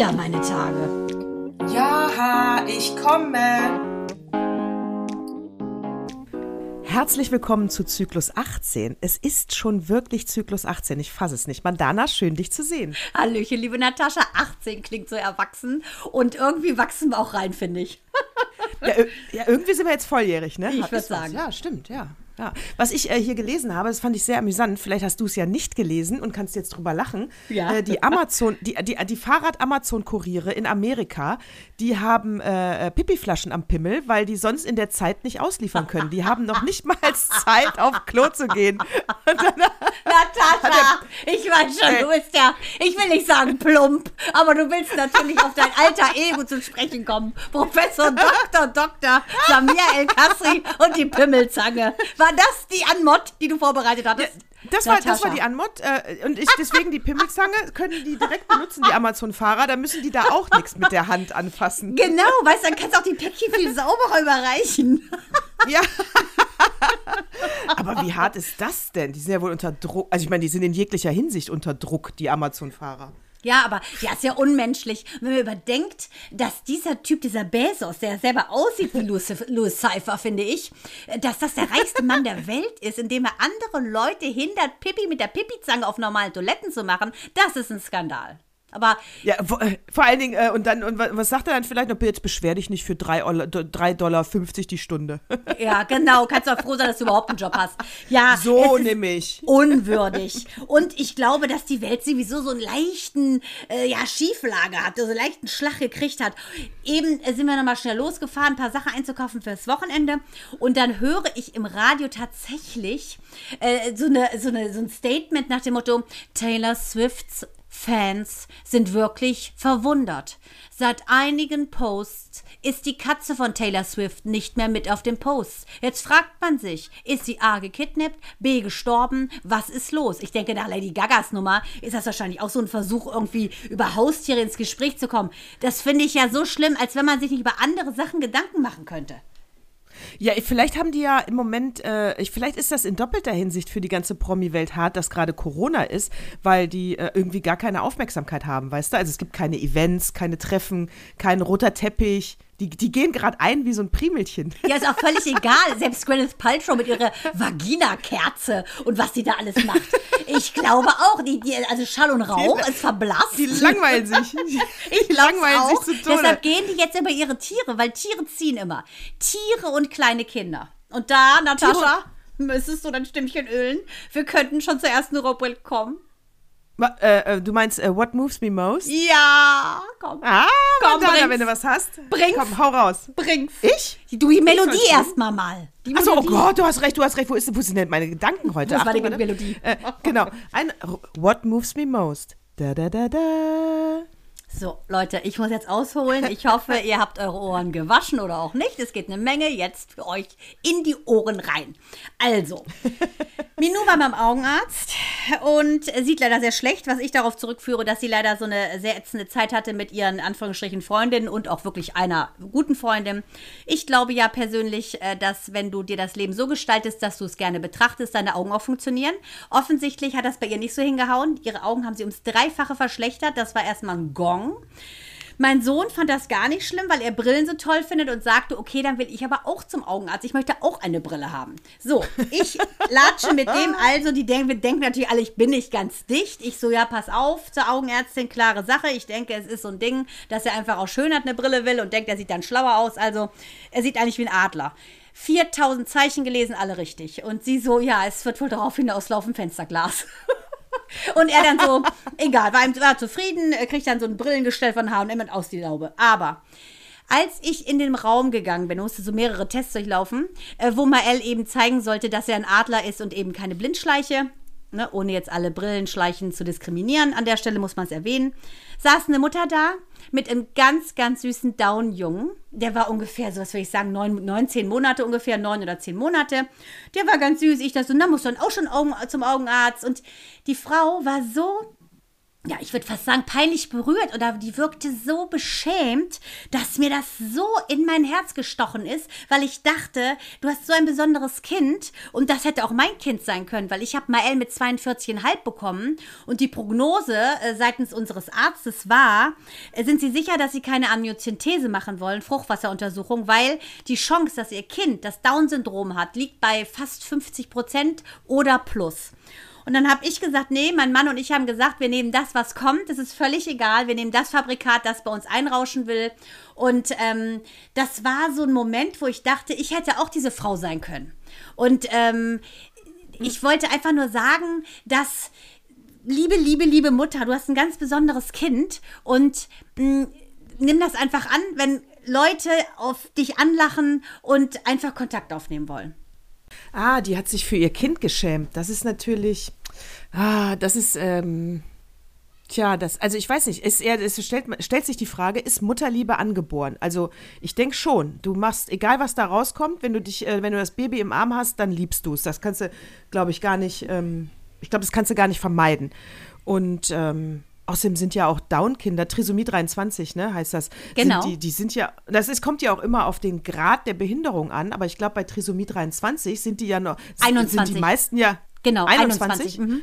wieder meine Tage. Ja, ich komme. Herzlich willkommen zu Zyklus 18. Es ist schon wirklich Zyklus 18. Ich fasse es nicht. Mandana, schön dich zu sehen. Hallöchen, liebe Natascha. 18 klingt so erwachsen und irgendwie wachsen wir auch rein, finde ich. Ja, ja, irgendwie sind wir jetzt volljährig, ne? Ich würde sagen. Ja, stimmt, ja. Ja. Was ich äh, hier gelesen habe, das fand ich sehr amüsant. Vielleicht hast du es ja nicht gelesen und kannst jetzt drüber lachen. Ja. Äh, die Amazon, die, die, die Fahrrad-Amazon-Kuriere in Amerika, die haben äh, äh, Pipiflaschen am Pimmel, weil die sonst in der Zeit nicht ausliefern können. Die haben noch nicht mal Zeit, auf Klo zu gehen. Natascha, ich weiß schon, du bist ja, ich will nicht sagen plump, aber du willst natürlich auf dein alter Ego zu sprechen kommen. Professor Dr. Dr. Samir El Kasri und die Pimmelzange. War das die Anmod, die du vorbereitet hattest? Das war, das war die Anmod. Äh, und ich, deswegen die Pimmelzange können die direkt benutzen, die Amazon-Fahrer. Da müssen die da auch nichts mit der Hand anfassen. Genau, weißt du, dann kannst du auch die Päckchen viel sauberer überreichen. Ja. Aber wie hart ist das denn? Die sind ja wohl unter Druck. Also ich meine, die sind in jeglicher Hinsicht unter Druck, die Amazon-Fahrer. Ja, aber ja, ist ja unmenschlich. Wenn man überdenkt, dass dieser Typ, dieser Bezos, der selber aussieht wie Louis, Cypher, finde ich, dass das der reichste Mann der Welt ist, indem er andere Leute hindert, Pipi mit der Pipizange auf normalen Toiletten zu machen, das ist ein Skandal. Aber Ja, wo, äh, vor allen Dingen, äh, und dann, und wa- was sagt er dann vielleicht noch? Jetzt beschwer dich nicht für 3,50 Dollar die Stunde. ja, genau, kannst du auch froh sein, dass du überhaupt einen Job hast. Ja, So nämlich. Unwürdig. Und ich glaube, dass die Welt sowieso so einen leichten äh, ja, Schieflage hat, so einen leichten Schlag gekriegt hat. Eben äh, sind wir nochmal schnell losgefahren, ein paar Sachen einzukaufen fürs Wochenende. Und dann höre ich im Radio tatsächlich äh, so, eine, so, eine, so ein Statement nach dem Motto: Taylor Swifts Fans sind wirklich verwundert. Seit einigen Posts ist die Katze von Taylor Swift nicht mehr mit auf dem Post. Jetzt fragt man sich, ist sie A gekidnappt, B gestorben, was ist los? Ich denke, nach Lady Gagas Nummer ist das wahrscheinlich auch so ein Versuch, irgendwie über Haustiere ins Gespräch zu kommen. Das finde ich ja so schlimm, als wenn man sich nicht über andere Sachen Gedanken machen könnte. Ja, vielleicht haben die ja im Moment, äh, ich- vielleicht ist das in doppelter Hinsicht für die ganze Promi-Welt hart, dass gerade Corona ist, weil die äh, irgendwie gar keine Aufmerksamkeit haben, weißt du? Also es gibt keine Events, keine Treffen, kein roter Teppich. Die, die gehen gerade ein wie so ein Primelchen. Ja, ist auch völlig egal. Selbst Gwyneth Paltrow mit ihrer Vagina-Kerze und was sie da alles macht. Ich glaube auch, die, die, also Schall und Rauch ist verblasst. Die langweilen sich. Ich Die glaub's langweilen auch. sich zu Tode. Deshalb gehen die jetzt über ihre Tiere, weil Tiere ziehen immer. Tiere und kleine Kinder. Und da, Natascha, müsstest du dein Stimmchen ölen? Wir könnten schon zur ersten Rubrik kommen. Äh, äh, du meinst äh, What Moves Me Most? Ja, komm. Ah, Komm, Madonna, wenn du was hast. Bring's. Komm, hau raus. Bring's. Ich? Du, die Melodie erstmal mal. Die Achso, oh. Gott, du hast recht, du hast recht. Wo, ist, wo sind denn meine Gedanken heute? Meine Achtung, warte. Melodie? Äh, genau. Ein What Moves Me Most? Da, da, da, da. So, Leute, ich muss jetzt ausholen. Ich hoffe, ihr habt eure Ohren gewaschen oder auch nicht. Es geht eine Menge jetzt für euch in die Ohren rein. Also, Minou war beim Augenarzt und sieht leider sehr schlecht, was ich darauf zurückführe, dass sie leider so eine sehr ätzende Zeit hatte mit ihren Anführungsstrichen Freundinnen und auch wirklich einer guten Freundin. Ich glaube ja persönlich, äh, dass wenn du dir das Leben so gestaltest, dass du es gerne betrachtest, deine Augen auch funktionieren. Offensichtlich hat das bei ihr nicht so hingehauen. Ihre Augen haben sie ums Dreifache verschlechtert. Das war erstmal ein Gong. Mein Sohn fand das gar nicht schlimm, weil er Brillen so toll findet und sagte, okay, dann will ich aber auch zum Augenarzt. Ich möchte auch eine Brille haben. So, ich latsche mit dem, also die denken, wir denken natürlich alle, ich bin nicht ganz dicht. Ich so, ja, pass auf, zur Augenärztin, klare Sache. Ich denke, es ist so ein Ding, dass er einfach auch schön hat, eine Brille will und denkt, er sieht dann schlauer aus. Also, er sieht eigentlich wie ein Adler. 4000 Zeichen gelesen, alle richtig. Und sie so, ja, es wird wohl darauf hinauslaufen, Fensterglas. Und er dann so, egal, war, war zufrieden, kriegt dann so ein Brillengestell von H&M und aus die Laube. Aber als ich in den Raum gegangen bin, musste so mehrere Tests durchlaufen, äh, wo Mael eben zeigen sollte, dass er ein Adler ist und eben keine Blindschleiche, ne, ohne jetzt alle Brillenschleichen zu diskriminieren, an der Stelle muss man es erwähnen, saß eine Mutter da mit einem ganz, ganz süßen Down-Jungen. Der war ungefähr, so was würde ich sagen, neun, neun, zehn Monate ungefähr, neun oder zehn Monate. Der war ganz süß. Ich dachte so, na, muss dann auch schon Augen, zum Augenarzt. Und die Frau war so ja, ich würde fast sagen, peinlich berührt oder die wirkte so beschämt, dass mir das so in mein Herz gestochen ist, weil ich dachte, du hast so ein besonderes Kind und das hätte auch mein Kind sein können, weil ich habe Mael mit 42,5 bekommen und die Prognose äh, seitens unseres Arztes war, äh, sind Sie sicher, dass Sie keine Amniozentese machen wollen, Fruchtwasseruntersuchung, weil die Chance, dass Ihr Kind das Down-Syndrom hat, liegt bei fast 50 Prozent oder plus. Und dann habe ich gesagt, nee, mein Mann und ich haben gesagt, wir nehmen das, was kommt. Es ist völlig egal. Wir nehmen das Fabrikat, das bei uns einrauschen will. Und ähm, das war so ein Moment, wo ich dachte, ich hätte auch diese Frau sein können. Und ähm, ich wollte einfach nur sagen, dass liebe, liebe, liebe Mutter, du hast ein ganz besonderes Kind und mh, nimm das einfach an, wenn Leute auf dich anlachen und einfach Kontakt aufnehmen wollen. Ah, die hat sich für ihr Kind geschämt. Das ist natürlich, ah, das ist, ähm, tja, das, also ich weiß nicht, ist eher, es stellt, stellt sich die Frage, ist Mutterliebe angeboren? Also ich denke schon, du machst, egal was da rauskommt, wenn du dich, äh, wenn du das Baby im Arm hast, dann liebst du es. Das kannst du, glaube ich, gar nicht, ähm, ich glaube, das kannst du gar nicht vermeiden. Und ähm, Außerdem sind ja auch Down-Kinder, Trisomie 23, ne, heißt das. Genau. Sind die, die sind ja, das ist, kommt ja auch immer auf den Grad der Behinderung an, aber ich glaube, bei Trisomie 23 sind die ja noch, 21. sind die meisten ja. Genau, 21. 21. Mhm.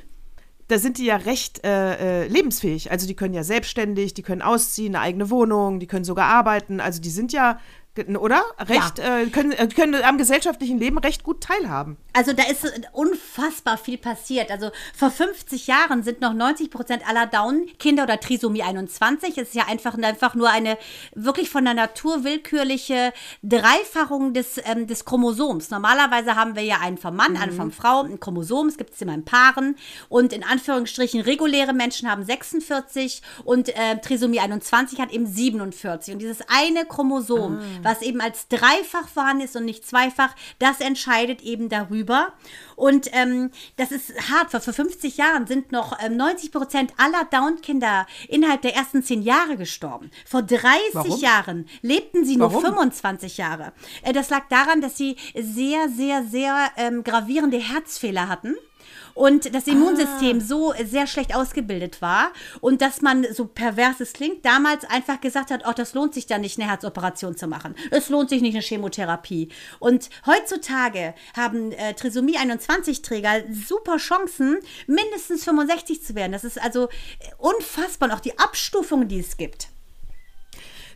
Da sind die ja recht äh, äh, lebensfähig. Also die können ja selbstständig, die können ausziehen, eine eigene Wohnung, die können sogar arbeiten. Also die sind ja oder? Recht, ja. äh, können, äh, können am gesellschaftlichen Leben recht gut teilhaben. Also da ist unfassbar viel passiert. Also vor 50 Jahren sind noch 90 Prozent aller Down-Kinder oder Trisomie 21. Es ist ja einfach, einfach nur eine wirklich von der Natur willkürliche Dreifachung des, ähm, des Chromosoms. Normalerweise haben wir ja einen vom Mann, mhm. einen vom Frau, ein Chromosom. Es gibt es immer in Paaren. Und in Anführungsstrichen reguläre Menschen haben 46 und äh, Trisomie 21 hat eben 47. Und dieses eine Chromosom, ah was eben als dreifach vorhanden ist und nicht zweifach, das entscheidet eben darüber. Und ähm, das ist hart, weil vor 50 Jahren sind noch ähm, 90 Prozent aller Down-Kinder innerhalb der ersten zehn Jahre gestorben. Vor 30 Warum? Jahren lebten sie nur Warum? 25 Jahre. Äh, das lag daran, dass sie sehr, sehr, sehr ähm, gravierende Herzfehler hatten und das Immunsystem ah. so sehr schlecht ausgebildet war und dass man, so pervers es klingt, damals einfach gesagt hat, oh, das lohnt sich da nicht, eine Herzoperation zu machen. Es lohnt sich nicht, eine Chemotherapie. Und heutzutage haben äh, Trisomie 21-Träger super Chancen, mindestens 65 zu werden. Das ist also äh, unfassbar und auch die Abstufung, die es gibt.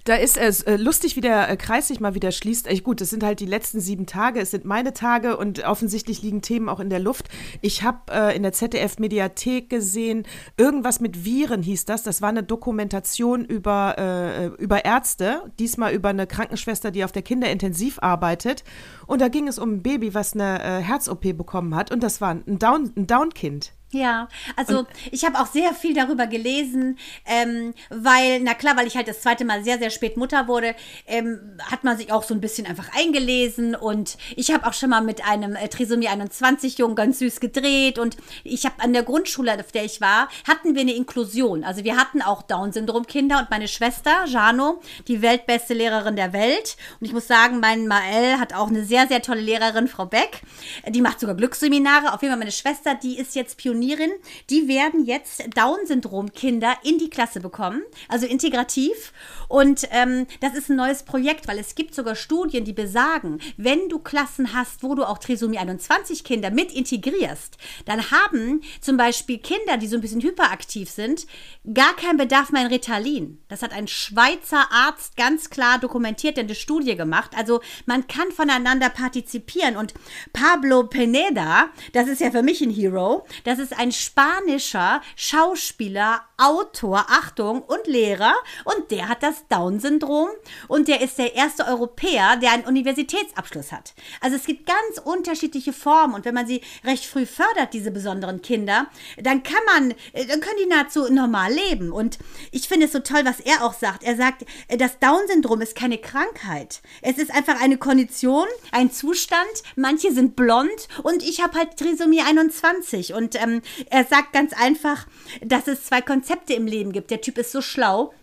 Da ist es äh, lustig, wie der äh, Kreis sich mal wieder schließt. Echt gut, es sind halt die letzten sieben Tage, es sind meine Tage und offensichtlich liegen Themen auch in der Luft. Ich habe äh, in der ZDF-Mediathek gesehen, irgendwas mit Viren hieß das. Das war eine Dokumentation über, äh, über Ärzte, diesmal über eine Krankenschwester, die auf der Kinderintensiv arbeitet. Und da ging es um ein Baby, was eine äh, Herz-OP bekommen hat. Und das war ein Down-Kind. Ein Down ja, also und ich habe auch sehr viel darüber gelesen, ähm, weil, na klar, weil ich halt das zweite Mal sehr, sehr spät Mutter wurde, ähm, hat man sich auch so ein bisschen einfach eingelesen. Und ich habe auch schon mal mit einem äh, Trisomie 21 Jungen ganz süß gedreht. Und ich habe an der Grundschule, auf der ich war, hatten wir eine Inklusion. Also wir hatten auch Down-Syndrom-Kinder und meine Schwester, Jano, die weltbeste Lehrerin der Welt. Und ich muss sagen, mein Mael hat auch eine sehr, sehr tolle Lehrerin, Frau Beck, die macht sogar Glücksseminare. Auf jeden Fall meine Schwester, die ist jetzt Pionier Pionierin, die werden jetzt Down-Syndrom-Kinder in die Klasse bekommen, also integrativ. Und ähm, das ist ein neues Projekt, weil es gibt sogar Studien, die besagen, wenn du Klassen hast, wo du auch Trisomie 21 Kinder mit integrierst, dann haben zum Beispiel Kinder, die so ein bisschen hyperaktiv sind, gar keinen Bedarf mehr an Ritalin. Das hat ein Schweizer Arzt ganz klar dokumentiert, der eine Studie gemacht. Also man kann voneinander partizipieren. Und Pablo Pineda, das ist ja für mich ein Hero, das ist ein spanischer Schauspieler, Autor, Achtung, und Lehrer. Und der hat das Down-Syndrom und der ist der erste Europäer, der einen Universitätsabschluss hat. Also es gibt ganz unterschiedliche Formen und wenn man sie recht früh fördert, diese besonderen Kinder, dann kann man, äh, dann können die nahezu normal leben. Und ich finde es so toll, was er auch sagt. Er sagt, äh, das Down-Syndrom ist keine Krankheit. Es ist einfach eine Kondition, ein Zustand. Manche sind blond und ich habe halt Trisomie 21 und ähm, er sagt ganz einfach, dass es zwei Konzepte im Leben gibt. Der Typ ist so schlau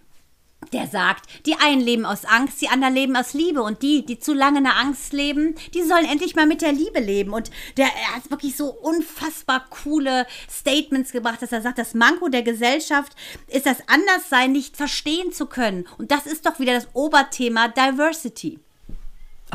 der sagt, die einen leben aus Angst, die anderen leben aus Liebe und die, die zu lange in der Angst leben, die sollen endlich mal mit der Liebe leben. Und der er hat wirklich so unfassbar coole Statements gebracht, dass er sagt, das Manko der Gesellschaft ist das Anderssein nicht verstehen zu können. Und das ist doch wieder das Oberthema Diversity.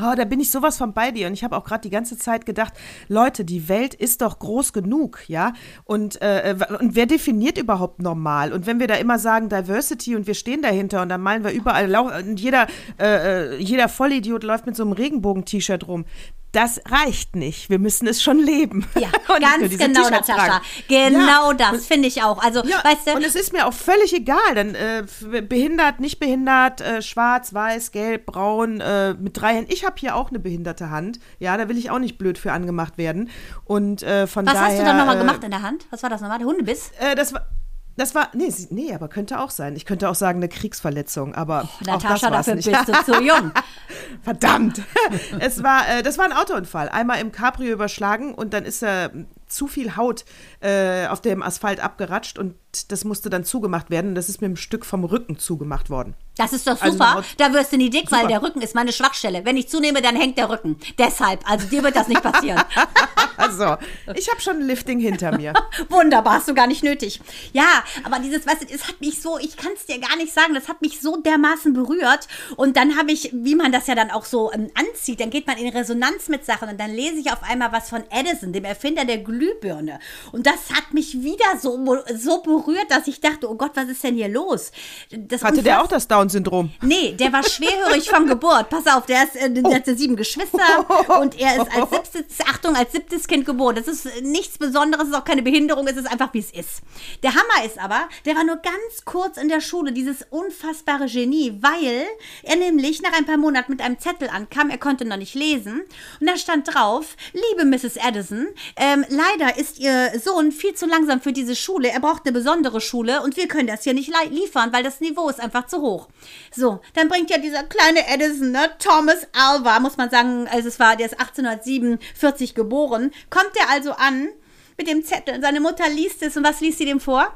Oh, da bin ich sowas von bei dir. Und ich habe auch gerade die ganze Zeit gedacht, Leute, die Welt ist doch groß genug, ja? Und, äh, und wer definiert überhaupt normal? Und wenn wir da immer sagen Diversity und wir stehen dahinter und dann malen wir überall, und jeder, äh, äh, jeder Vollidiot läuft mit so einem Regenbogen-T-Shirt rum das reicht nicht. Wir müssen es schon leben. Ja, ganz genau, Natascha. Genau ja. das finde ich auch. Also, ja, weißt du, und es ist mir auch völlig egal, dann äh, behindert, nicht behindert, äh, schwarz, weiß, gelb, braun, äh, mit drei Händen. Ich habe hier auch eine behinderte Hand. Ja, da will ich auch nicht blöd für angemacht werden. Und äh, von Was daher. Was hast du dann nochmal äh, gemacht in der Hand? Was war das nochmal? Der Hundebiss? Äh, das war das war, nee, nee, aber könnte auch sein. Ich könnte auch sagen, eine Kriegsverletzung, aber oh, Natascha, dafür nicht. bist du zu jung. Verdammt. es war, äh, das war ein Autounfall. Einmal im Cabrio überschlagen und dann ist er zu viel Haut äh, auf dem Asphalt abgeratscht und das musste dann zugemacht werden. Und das ist mit einem Stück vom Rücken zugemacht worden. Das ist doch also super. Also da wirst du nie dick, super. weil der Rücken ist meine Schwachstelle. Wenn ich zunehme, dann hängt der Rücken. Deshalb, also dir wird das nicht passieren. also, ich habe schon ein Lifting hinter mir. Wunderbar, hast du gar nicht nötig. Ja, aber dieses, weißt du, es hat mich so, ich kann es dir gar nicht sagen, das hat mich so dermaßen berührt. Und dann habe ich, wie man das ja dann auch so ähm, anzieht, dann geht man in Resonanz mit Sachen und dann lese ich auf einmal was von Edison, dem Erfinder der Glühbirne. Und das hat mich wieder so, so berührt, dass ich dachte, oh Gott, was ist denn hier los? Das Hatte der auch das Down Down-Syndrom. Nee, der war schwerhörig von Geburt. Pass auf, der, ist, äh, der oh. hatte sieben Geschwister und er ist als siebtes, Achtung, als siebtes Kind geboren. Das ist nichts Besonderes, ist auch keine Behinderung, es ist einfach, wie es ist. Der Hammer ist aber, der war nur ganz kurz in der Schule, dieses unfassbare Genie, weil er nämlich nach ein paar Monaten mit einem Zettel ankam, er konnte noch nicht lesen und da stand drauf, liebe Mrs. Addison, ähm, leider ist Ihr Sohn viel zu langsam für diese Schule, er braucht eine besondere Schule und wir können das hier nicht liefern, weil das Niveau ist einfach zu hoch. So, dann bringt ja dieser kleine Edison, ne, Thomas Alva, muss man sagen, also es war, der ist 1847 geboren, kommt er also an mit dem Zettel. Seine Mutter liest es und was liest sie dem vor?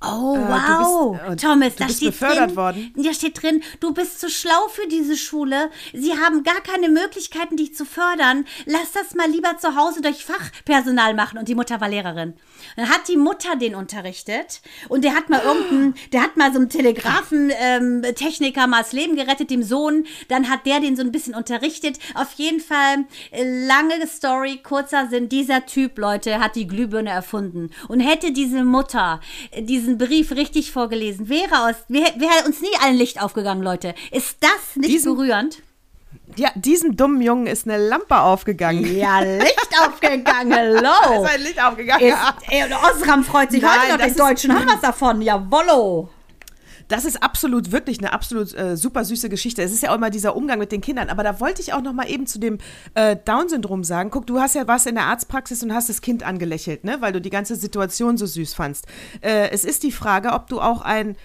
Oh, äh, wow. Bist, äh, Thomas, da steht drin, worden. Da steht drin, du bist zu schlau für diese Schule. Sie haben gar keine Möglichkeiten, dich zu fördern. Lass das mal lieber zu Hause durch Fachpersonal machen. Und die Mutter war Lehrerin. Dann hat die Mutter den unterrichtet und der hat mal irgendeinen, der hat mal so einen Telegrafentechniker ähm, mal das Leben gerettet, dem Sohn. Dann hat der den so ein bisschen unterrichtet. Auf jeden Fall, äh, lange Story, kurzer Sinn, dieser Typ, Leute, hat die Glühbirne erfunden. Und hätte diese Mutter diese diesen Brief richtig vorgelesen, wäre aus, wäre, wäre uns nie ein Licht aufgegangen, Leute. Ist das nicht diesen, berührend? Ja, diesem dummen Jungen ist eine Lampe aufgegangen. Ja, Licht aufgegangen, hello. ist ein Licht aufgegangen. Ist, ey, und Osram freut sich Nein, heute noch, den Deutschen haben was davon. Jawollo. Das ist absolut wirklich eine absolut äh, super süße Geschichte. Es ist ja auch immer dieser Umgang mit den Kindern. Aber da wollte ich auch noch mal eben zu dem äh, Down-Syndrom sagen. Guck, du hast ja was in der Arztpraxis und hast das Kind angelächelt, ne? weil du die ganze Situation so süß fandst. Äh, es ist die Frage, ob du auch ein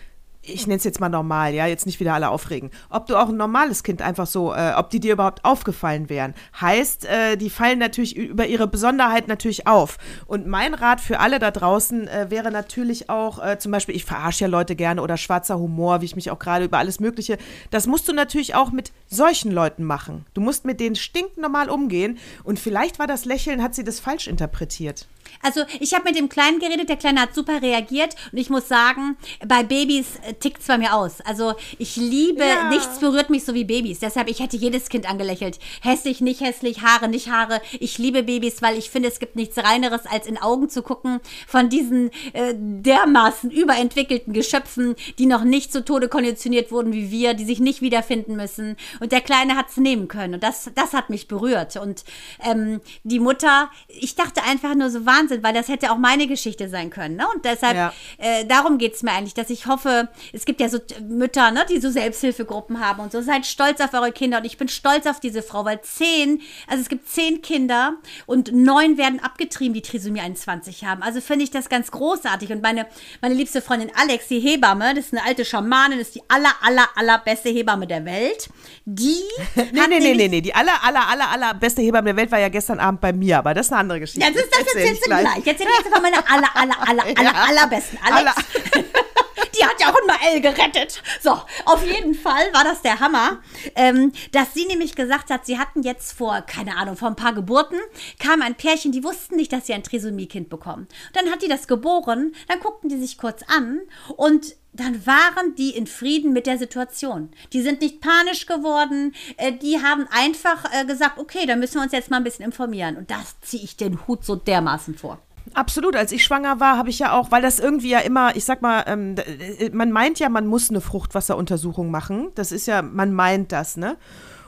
ich nenne es jetzt mal normal, ja, jetzt nicht wieder alle aufregen, ob du auch ein normales Kind einfach so, äh, ob die dir überhaupt aufgefallen wären. Heißt, äh, die fallen natürlich über ihre Besonderheit natürlich auf. Und mein Rat für alle da draußen äh, wäre natürlich auch, äh, zum Beispiel, ich verarsche ja Leute gerne oder schwarzer Humor, wie ich mich auch gerade über alles Mögliche. Das musst du natürlich auch mit solchen Leuten machen. Du musst mit denen stinknormal umgehen. Und vielleicht war das Lächeln, hat sie das falsch interpretiert. Also ich habe mit dem Kleinen geredet, der Kleine hat super reagiert und ich muss sagen, bei Babys äh, tickt es bei mir aus. Also ich liebe, ja. nichts berührt mich so wie Babys. Deshalb, ich hätte jedes Kind angelächelt. Hässlich, nicht hässlich, Haare, nicht Haare. Ich liebe Babys, weil ich finde, es gibt nichts Reineres, als in Augen zu gucken von diesen äh, dermaßen überentwickelten Geschöpfen, die noch nicht zu Tode konditioniert wurden wie wir, die sich nicht wiederfinden müssen. Und der Kleine hat es nehmen können. Und das, das hat mich berührt. Und ähm, die Mutter, ich dachte einfach nur so, Wahnsinn, weil das hätte auch meine Geschichte sein können. Ne? Und deshalb, ja. äh, darum geht es mir eigentlich, dass ich hoffe, es gibt ja so Mütter, ne, die so Selbsthilfegruppen haben und so. Seid stolz auf eure Kinder und ich bin stolz auf diese Frau, weil zehn, also es gibt zehn Kinder und neun werden abgetrieben, die Trisomie 21 haben. Also finde ich das ganz großartig. Und meine, meine liebste Freundin Alex, die Hebamme, das ist eine alte Schamanin, das ist die aller, aller, allerbeste Hebamme der Welt. Die. nee, nee, nee, nee, nee. Die aller, aller, aller, allerbeste Hebamme der Welt war ja gestern Abend bei mir, aber das ist eine andere Geschichte. Das, das erzählst du gleich. gleich. Jetzt ich jetzt von meiner aller, aller, aller, aller, allerbesten Alex. die die hat ja auch ein Mael gerettet. So, auf jeden Fall war das der Hammer, ähm, dass sie nämlich gesagt hat, sie hatten jetzt vor, keine Ahnung, vor ein paar Geburten, kam ein Pärchen, die wussten nicht, dass sie ein Trisomie-Kind bekommen. Dann hat die das geboren, dann guckten die sich kurz an und dann waren die in Frieden mit der Situation. Die sind nicht panisch geworden. Äh, die haben einfach äh, gesagt, okay, dann müssen wir uns jetzt mal ein bisschen informieren. Und das ziehe ich den Hut so dermaßen vor. Absolut. Als ich schwanger war, habe ich ja auch, weil das irgendwie ja immer, ich sag mal, ähm, äh, man meint ja, man muss eine Fruchtwasseruntersuchung machen. Das ist ja, man meint das, ne?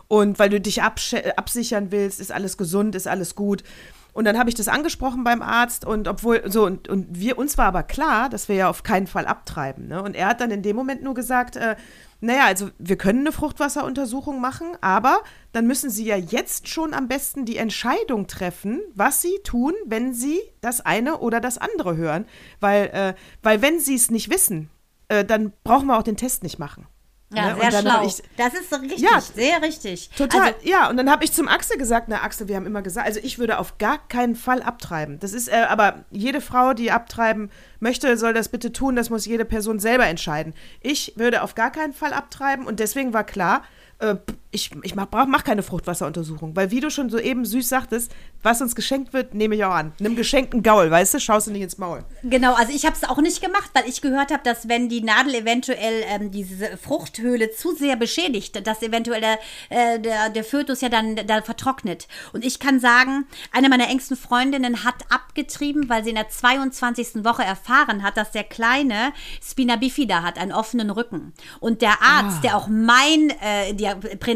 Und weil du dich absichern willst, ist alles gesund, ist alles gut. Und dann habe ich das angesprochen beim Arzt und obwohl, so, und, und wir, uns war aber klar, dass wir ja auf keinen Fall abtreiben. Ne? Und er hat dann in dem Moment nur gesagt, äh, naja, also wir können eine Fruchtwasseruntersuchung machen, aber dann müssen Sie ja jetzt schon am besten die Entscheidung treffen, was Sie tun, wenn Sie das eine oder das andere hören. Weil, äh, weil wenn Sie es nicht wissen, äh, dann brauchen wir auch den Test nicht machen. Ja, ne? sehr schlau. Ich, das ist so richtig, ja, sehr richtig. Total, also, ja. Und dann habe ich zum Axel gesagt, na Axel, wir haben immer gesagt, also ich würde auf gar keinen Fall abtreiben. Das ist, äh, aber jede Frau, die abtreiben möchte, soll das bitte tun. Das muss jede Person selber entscheiden. Ich würde auf gar keinen Fall abtreiben und deswegen war klar, äh, ich, ich mach, mach keine Fruchtwasseruntersuchung, weil wie du schon so eben süß sagtest, was uns geschenkt wird, nehme ich auch an. Nimm geschenkten Gaul, weißt du, schaust du nicht ins Maul. Genau, also ich habe es auch nicht gemacht, weil ich gehört habe, dass wenn die Nadel eventuell ähm, diese Fruchthöhle zu sehr beschädigt, dass eventuell der, äh, der, der Fötus ja dann da vertrocknet. Und ich kann sagen, eine meiner engsten Freundinnen hat abgetrieben, weil sie in der 22. Woche erfahren hat, dass der Kleine Spina bifida hat, einen offenen Rücken. Und der Arzt, ah. der auch mein äh,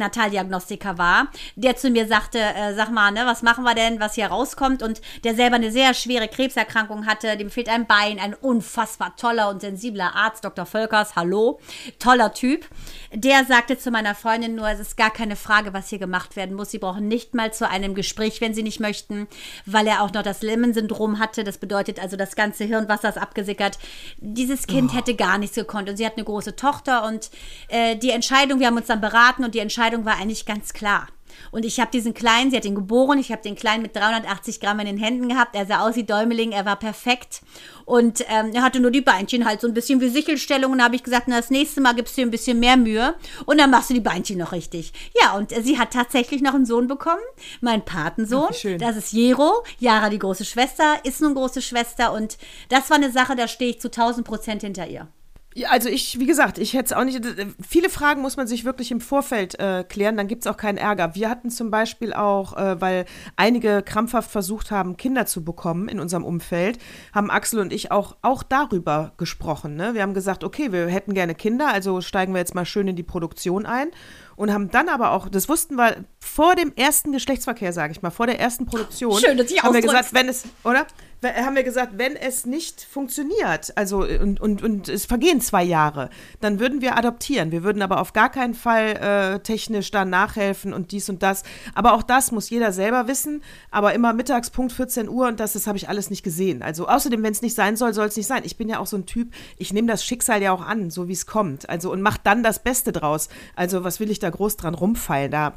Pränataldiagnostiker war, der zu mir sagte, äh, sag mal, ne, was machen wir denn, was hier rauskommt und der selber eine sehr schwere Krebserkrankung hatte, dem fehlt ein Bein, ein unfassbar toller und sensibler Arzt, Dr. Völkers, hallo, toller Typ. Der sagte zu meiner Freundin nur, es ist gar keine Frage, was hier gemacht werden muss. Sie brauchen nicht mal zu einem Gespräch, wenn sie nicht möchten, weil er auch noch das Lemon-Syndrom hatte. Das bedeutet also, das ganze Hirnwasser ist abgesickert. Dieses Kind oh. hätte gar nichts gekonnt und sie hat eine große Tochter und äh, die Entscheidung, wir haben uns dann beraten und die Entscheidung war eigentlich ganz klar. Und ich habe diesen Kleinen, sie hat ihn geboren, ich habe den Kleinen mit 380 Gramm in den Händen gehabt. Er sah aus wie Däumeling, er war perfekt. Und ähm, er hatte nur die Beinchen halt so ein bisschen wie Sichelstellung. Und da habe ich gesagt, na, das nächste Mal gibst du dir ein bisschen mehr Mühe. Und dann machst du die Beinchen noch richtig. Ja, und äh, sie hat tatsächlich noch einen Sohn bekommen, mein Patensohn. Ach, das ist Jero. Jara, die große Schwester, ist nun große Schwester. Und das war eine Sache, da stehe ich zu 1000 Prozent hinter ihr. Ja, also ich, wie gesagt, ich hätte es auch nicht. Viele Fragen muss man sich wirklich im Vorfeld äh, klären, dann gibt es auch keinen Ärger. Wir hatten zum Beispiel auch, äh, weil einige krampfhaft versucht haben, Kinder zu bekommen in unserem Umfeld, haben Axel und ich auch, auch darüber gesprochen. Ne? Wir haben gesagt, okay, wir hätten gerne Kinder, also steigen wir jetzt mal schön in die Produktion ein und haben dann aber auch, das wussten wir vor dem ersten Geschlechtsverkehr, sage ich mal, vor der ersten Produktion, Schön, dass ich haben wir gesagt, wenn es, oder? Haben wir gesagt, wenn es nicht funktioniert, also und, und, und es vergehen zwei Jahre, dann würden wir adoptieren. Wir würden aber auf gar keinen Fall äh, technisch da nachhelfen und dies und das. Aber auch das muss jeder selber wissen. Aber immer mittags Punkt 14 Uhr und das, das habe ich alles nicht gesehen. Also außerdem, wenn es nicht sein soll, soll es nicht sein. Ich bin ja auch so ein Typ, ich nehme das Schicksal ja auch an, so wie es kommt. Also und mache dann das Beste draus. Also was will ich da groß dran rumfeilen? Da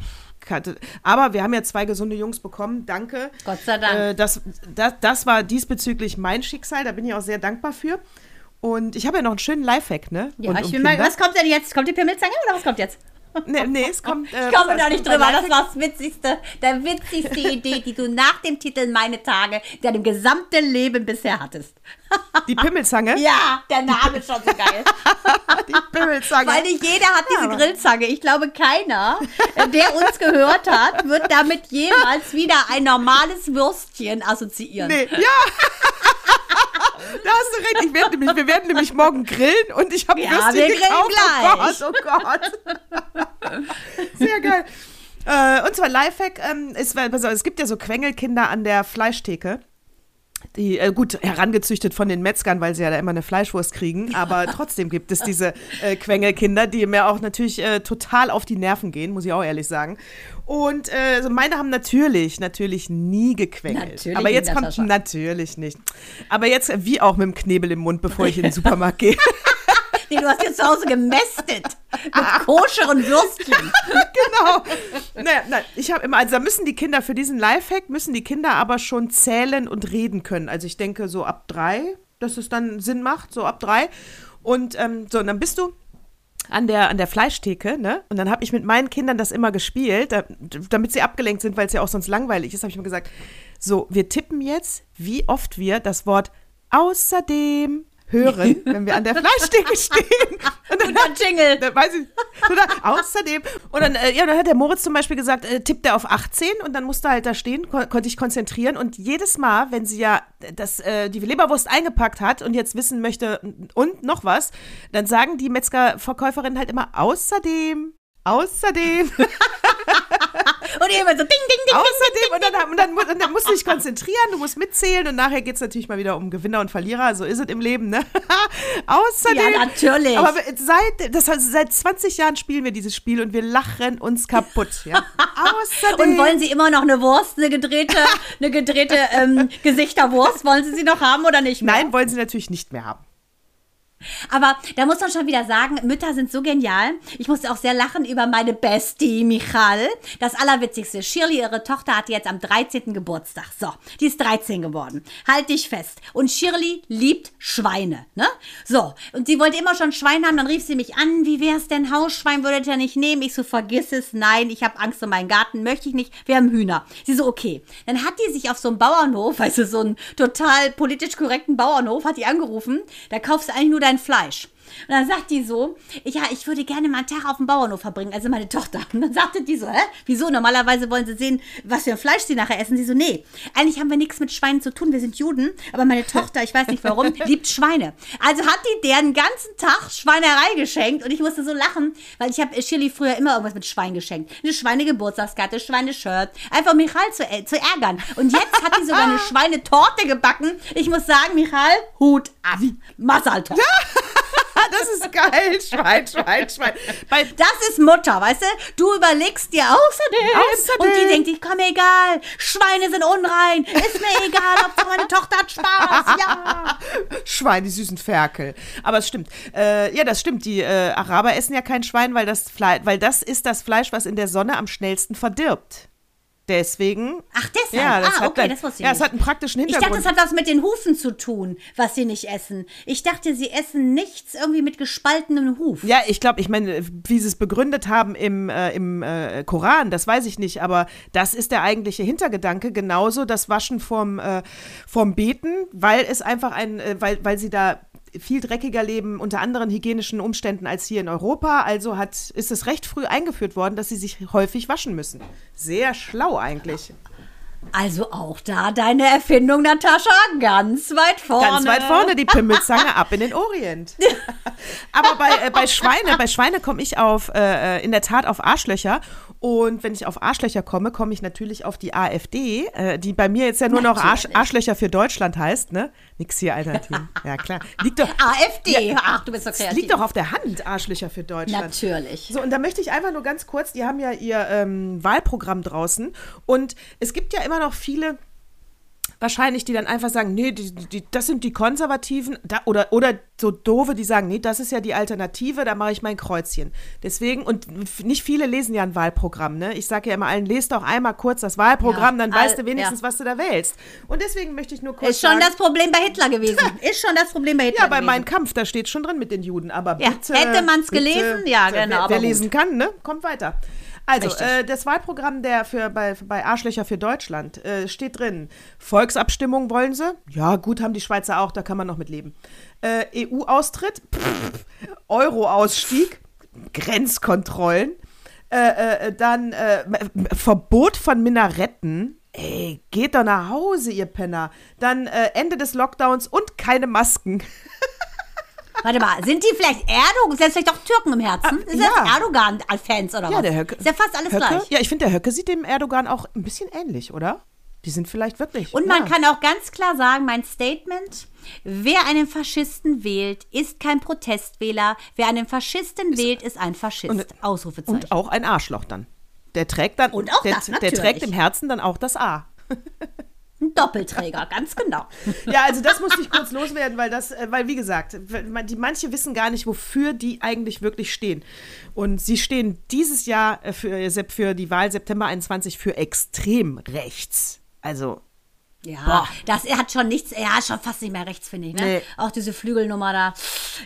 aber wir haben ja zwei gesunde Jungs bekommen. Danke. Gott sei Dank. Äh, das, das, das war diesbezüglich mein Schicksal. Da bin ich auch sehr dankbar für. Und ich habe ja noch einen schönen Lifehack, ne? Ja, ich bin mal, was kommt denn jetzt? Kommt die Pimmelzange oder was kommt jetzt? Nee, nee, es kommt. Äh, ich komme da nicht drüber. Das war das Witzigste, der witzigste Idee, die du nach dem Titel Meine Tage deinem gesamten Leben bisher hattest. Die Pimmelzange? Ja, der Name ist schon so geil. Die Pimmelzange. Weil nicht jeder hat diese ja. Grillzange. Ich glaube, keiner, der uns gehört hat, wird damit jemals wieder ein normales Würstchen assoziieren. Nee, ja. Da hast du recht. Ich werd nämlich, wir werden nämlich morgen grillen und ich habe ja, Würstchen wir gekauft. Gleich. Oh Gott, oh Gott. Sehr geil. Äh, und zwar Lifehack, ähm, ist, es gibt ja so Quengelkinder an der Fleischtheke die, äh, gut, herangezüchtet von den Metzgern, weil sie ja da immer eine Fleischwurst kriegen, aber trotzdem gibt es diese äh, Quengelkinder, die mir auch natürlich äh, total auf die Nerven gehen, muss ich auch ehrlich sagen. Und äh, meine haben natürlich, natürlich nie gequengelt. Natürlich aber jetzt kommt natürlich nicht. Aber jetzt wie auch mit dem Knebel im Mund, bevor ich in den Supermarkt gehe. Nee, du hast jetzt zu Hause gemästet. Mit koscheren Würstchen. genau. Naja, nein, ich habe immer, also da müssen die Kinder für diesen Lifehack, müssen die Kinder aber schon zählen und reden können. Also ich denke so ab drei, dass es dann Sinn macht, so ab drei. Und ähm, so, und dann bist du an der, an der Fleischtheke, ne? Und dann habe ich mit meinen Kindern das immer gespielt, da, damit sie abgelenkt sind, weil es ja auch sonst langweilig ist, habe ich mir gesagt, so, wir tippen jetzt, wie oft wir das Wort außerdem hören, wenn wir an der Fleischtheke stehen. Und dann, und Jingle. Dann weiß ich, oder außerdem. Und dann, äh, ja, dann hat der Moritz zum Beispiel gesagt, äh, tippt er auf 18 und dann musste er halt da stehen, kon konnte ich konzentrieren. Und jedes Mal, wenn sie ja das, äh, die Leberwurst eingepackt hat und jetzt wissen möchte und noch was, dann sagen die Metzgerverkäuferinnen halt immer außerdem. Außerdem. und immer so ding, ding, ding. Außerdem, und dann, und, dann, und dann musst du dich konzentrieren, du musst mitzählen und nachher geht es natürlich mal wieder um Gewinner und Verlierer. So ist es im Leben, ne? Außerdem. Ja, natürlich. Aber seit, das heißt, seit 20 Jahren spielen wir dieses Spiel und wir lachen uns kaputt, ja? Außerdem. Und wollen Sie immer noch eine Wurst, eine gedrehte, eine gedrehte ähm, Gesichterwurst? Wollen Sie sie noch haben oder nicht mehr? Nein, wollen Sie natürlich nicht mehr haben. Aber da muss man schon wieder sagen, Mütter sind so genial. Ich musste auch sehr lachen über meine Bestie Michal. Das Allerwitzigste, Shirley, ihre Tochter, hat jetzt am 13. Geburtstag. So, die ist 13 geworden. Halt dich fest. Und Shirley liebt Schweine, ne? So, und sie wollte immer schon Schwein haben. Dann rief sie mich an, wie wär's denn, Hausschwein würdet ihr nicht nehmen? Ich so, vergiss es, nein, ich habe Angst um meinen Garten, möchte ich nicht, wir haben Hühner. Sie so, okay. Dann hat die sich auf so einem Bauernhof, du, so einen total politisch korrekten Bauernhof, hat die angerufen. Da kaufst du eigentlich nur dein dein Fleisch. Und dann sagt die so, ja, ich würde gerne mal einen Tag auf dem Bauernhof verbringen, also meine Tochter. Und dann sagte die so, hä, wieso? Normalerweise wollen sie sehen, was für ein Fleisch sie nachher essen. Sie so, nee, eigentlich haben wir nichts mit Schweinen zu tun, wir sind Juden, aber meine Tochter, ich weiß nicht warum, liebt Schweine. Also hat die der den ganzen Tag Schweinerei geschenkt und ich musste so lachen, weil ich habe Shirley früher immer irgendwas mit Schwein geschenkt. Eine Schweinegeburtstagskarte, Schweineshirt, einfach Michal zu, äh, zu ärgern. Und jetzt hat die sogar eine Schweinetorte gebacken. Ich muss sagen, Michal, Hut ab. Masaltorte. das ist geil. Schwein, Schwein, Schwein. Bei das ist Mutter, weißt du? Du überlegst dir außerdem. außerdem. Und die denkt, ich komm egal. Schweine sind unrein. Ist mir egal, ob meine Tochter hat Spaß. Ja. Schwein, die süßen Ferkel. Aber es stimmt. Äh, ja, das stimmt. Die äh, Araber essen ja kein Schwein, weil das, weil das ist das Fleisch, was in der Sonne am schnellsten verdirbt. Deswegen. Ach, deshalb. Ja, das ah, hat okay, dann, das wusste ich Ja, es hat einen praktischen Hintergrund. Ich dachte, das hat was mit den Hufen zu tun, was sie nicht essen. Ich dachte, sie essen nichts irgendwie mit gespaltenem Huf. Ja, ich glaube, ich meine, wie sie es begründet haben im, äh, im äh, Koran, das weiß ich nicht, aber das ist der eigentliche Hintergedanke. Genauso das Waschen vom, äh, vom Beten, weil es einfach ein, äh, weil, weil sie da viel dreckiger leben unter anderen hygienischen Umständen als hier in Europa. Also hat, ist es recht früh eingeführt worden, dass sie sich häufig waschen müssen. Sehr schlau eigentlich. Also auch da deine Erfindung, Natascha, ganz weit vorne. Ganz weit vorne, die Pimmelzange ab in den Orient. Aber bei, äh, bei Schweine, bei Schweine komme ich auf, äh, in der Tat auf Arschlöcher. Und wenn ich auf Arschlöcher komme, komme ich natürlich auf die AfD, äh, die bei mir jetzt ja nur noch Arsch, Arschlöcher für Deutschland heißt, ne? Nix hier alternativ. Ja, klar. Liegt doch, AfD, Ja, ach, du bist so kreativ. liegt doch auf der Hand, Arschlöcher für Deutschland. Natürlich. So, und da möchte ich einfach nur ganz kurz, die haben ja ihr ähm, Wahlprogramm draußen und es gibt ja immer noch viele wahrscheinlich, die dann einfach sagen, nee, die, die, das sind die Konservativen da, oder, oder so doofe, die sagen, nee, das ist ja die Alternative, da mache ich mein Kreuzchen. Deswegen, und nicht viele lesen ja ein Wahlprogramm, ne? Ich sage ja immer allen, lest doch einmal kurz das Wahlprogramm, Ja, dann weißt all- du wenigstens, ja. was du da wählst. Und deswegen möchte ich nur kurz Ist schon sagen, das Problem bei Hitler gewesen. Ist schon das Problem bei Hitler ja, bei gewesen. Mein Kampf, da steht schon drin mit den Juden, aber Ja, bitte. hätte man's bitte, gelesen? Ja, genau, Wer, aber wer lesen kann, ne? Kommt weiter. Also, äh, das Wahlprogramm der für, bei, bei Arschlöcher für Deutschland äh, steht drin. Volksabstimmung wollen sie? Ja, gut, haben die Schweizer auch, da kann man noch mit leben. Äh, EU-Austritt? Euro-Ausstieg? Grenzkontrollen? Äh, äh, dann äh, Verbot von Minaretten. Ey, geht doch nach Hause, ihr Penner. Dann Ende des Lockdowns und keine Masken. Warte mal, sind die vielleicht Erdogan? Sind das vielleicht doch Türken im Herzen? Ah, Sind ja. das Erdogan-Fans oder was? Ja, der Höcke. Ist ja fast alles Höcke? gleich. Ja, ich finde, der Höcke sieht dem Erdogan auch ein bisschen ähnlich, oder? Die sind vielleicht wirklich. Und man ja. kann auch ganz klar sagen, mein Statement, wer einen Faschisten wählt, ist kein Protestwähler. Wer einen Faschisten wählt, ist ein Faschist. Und- Ausrufezeichen. Und auch ein Arschloch dann. Der trägt dann. Und auch der, das, der natürlich. trägt im Herzen dann auch das A. Ein Doppelträger, ganz genau. Ja, also das musste ich kurz loswerden, weil das, äh, weil wie gesagt, die manche wissen gar nicht, wofür die eigentlich wirklich stehen. Und sie stehen dieses Jahr äh, für, für die Wahl September 21 für extrem rechts. Also Ja, Boah. das er hat schon nichts, er hat schon fast nicht mehr rechts, finde ich. Ne? Nee. Auch diese Flügelnummer da.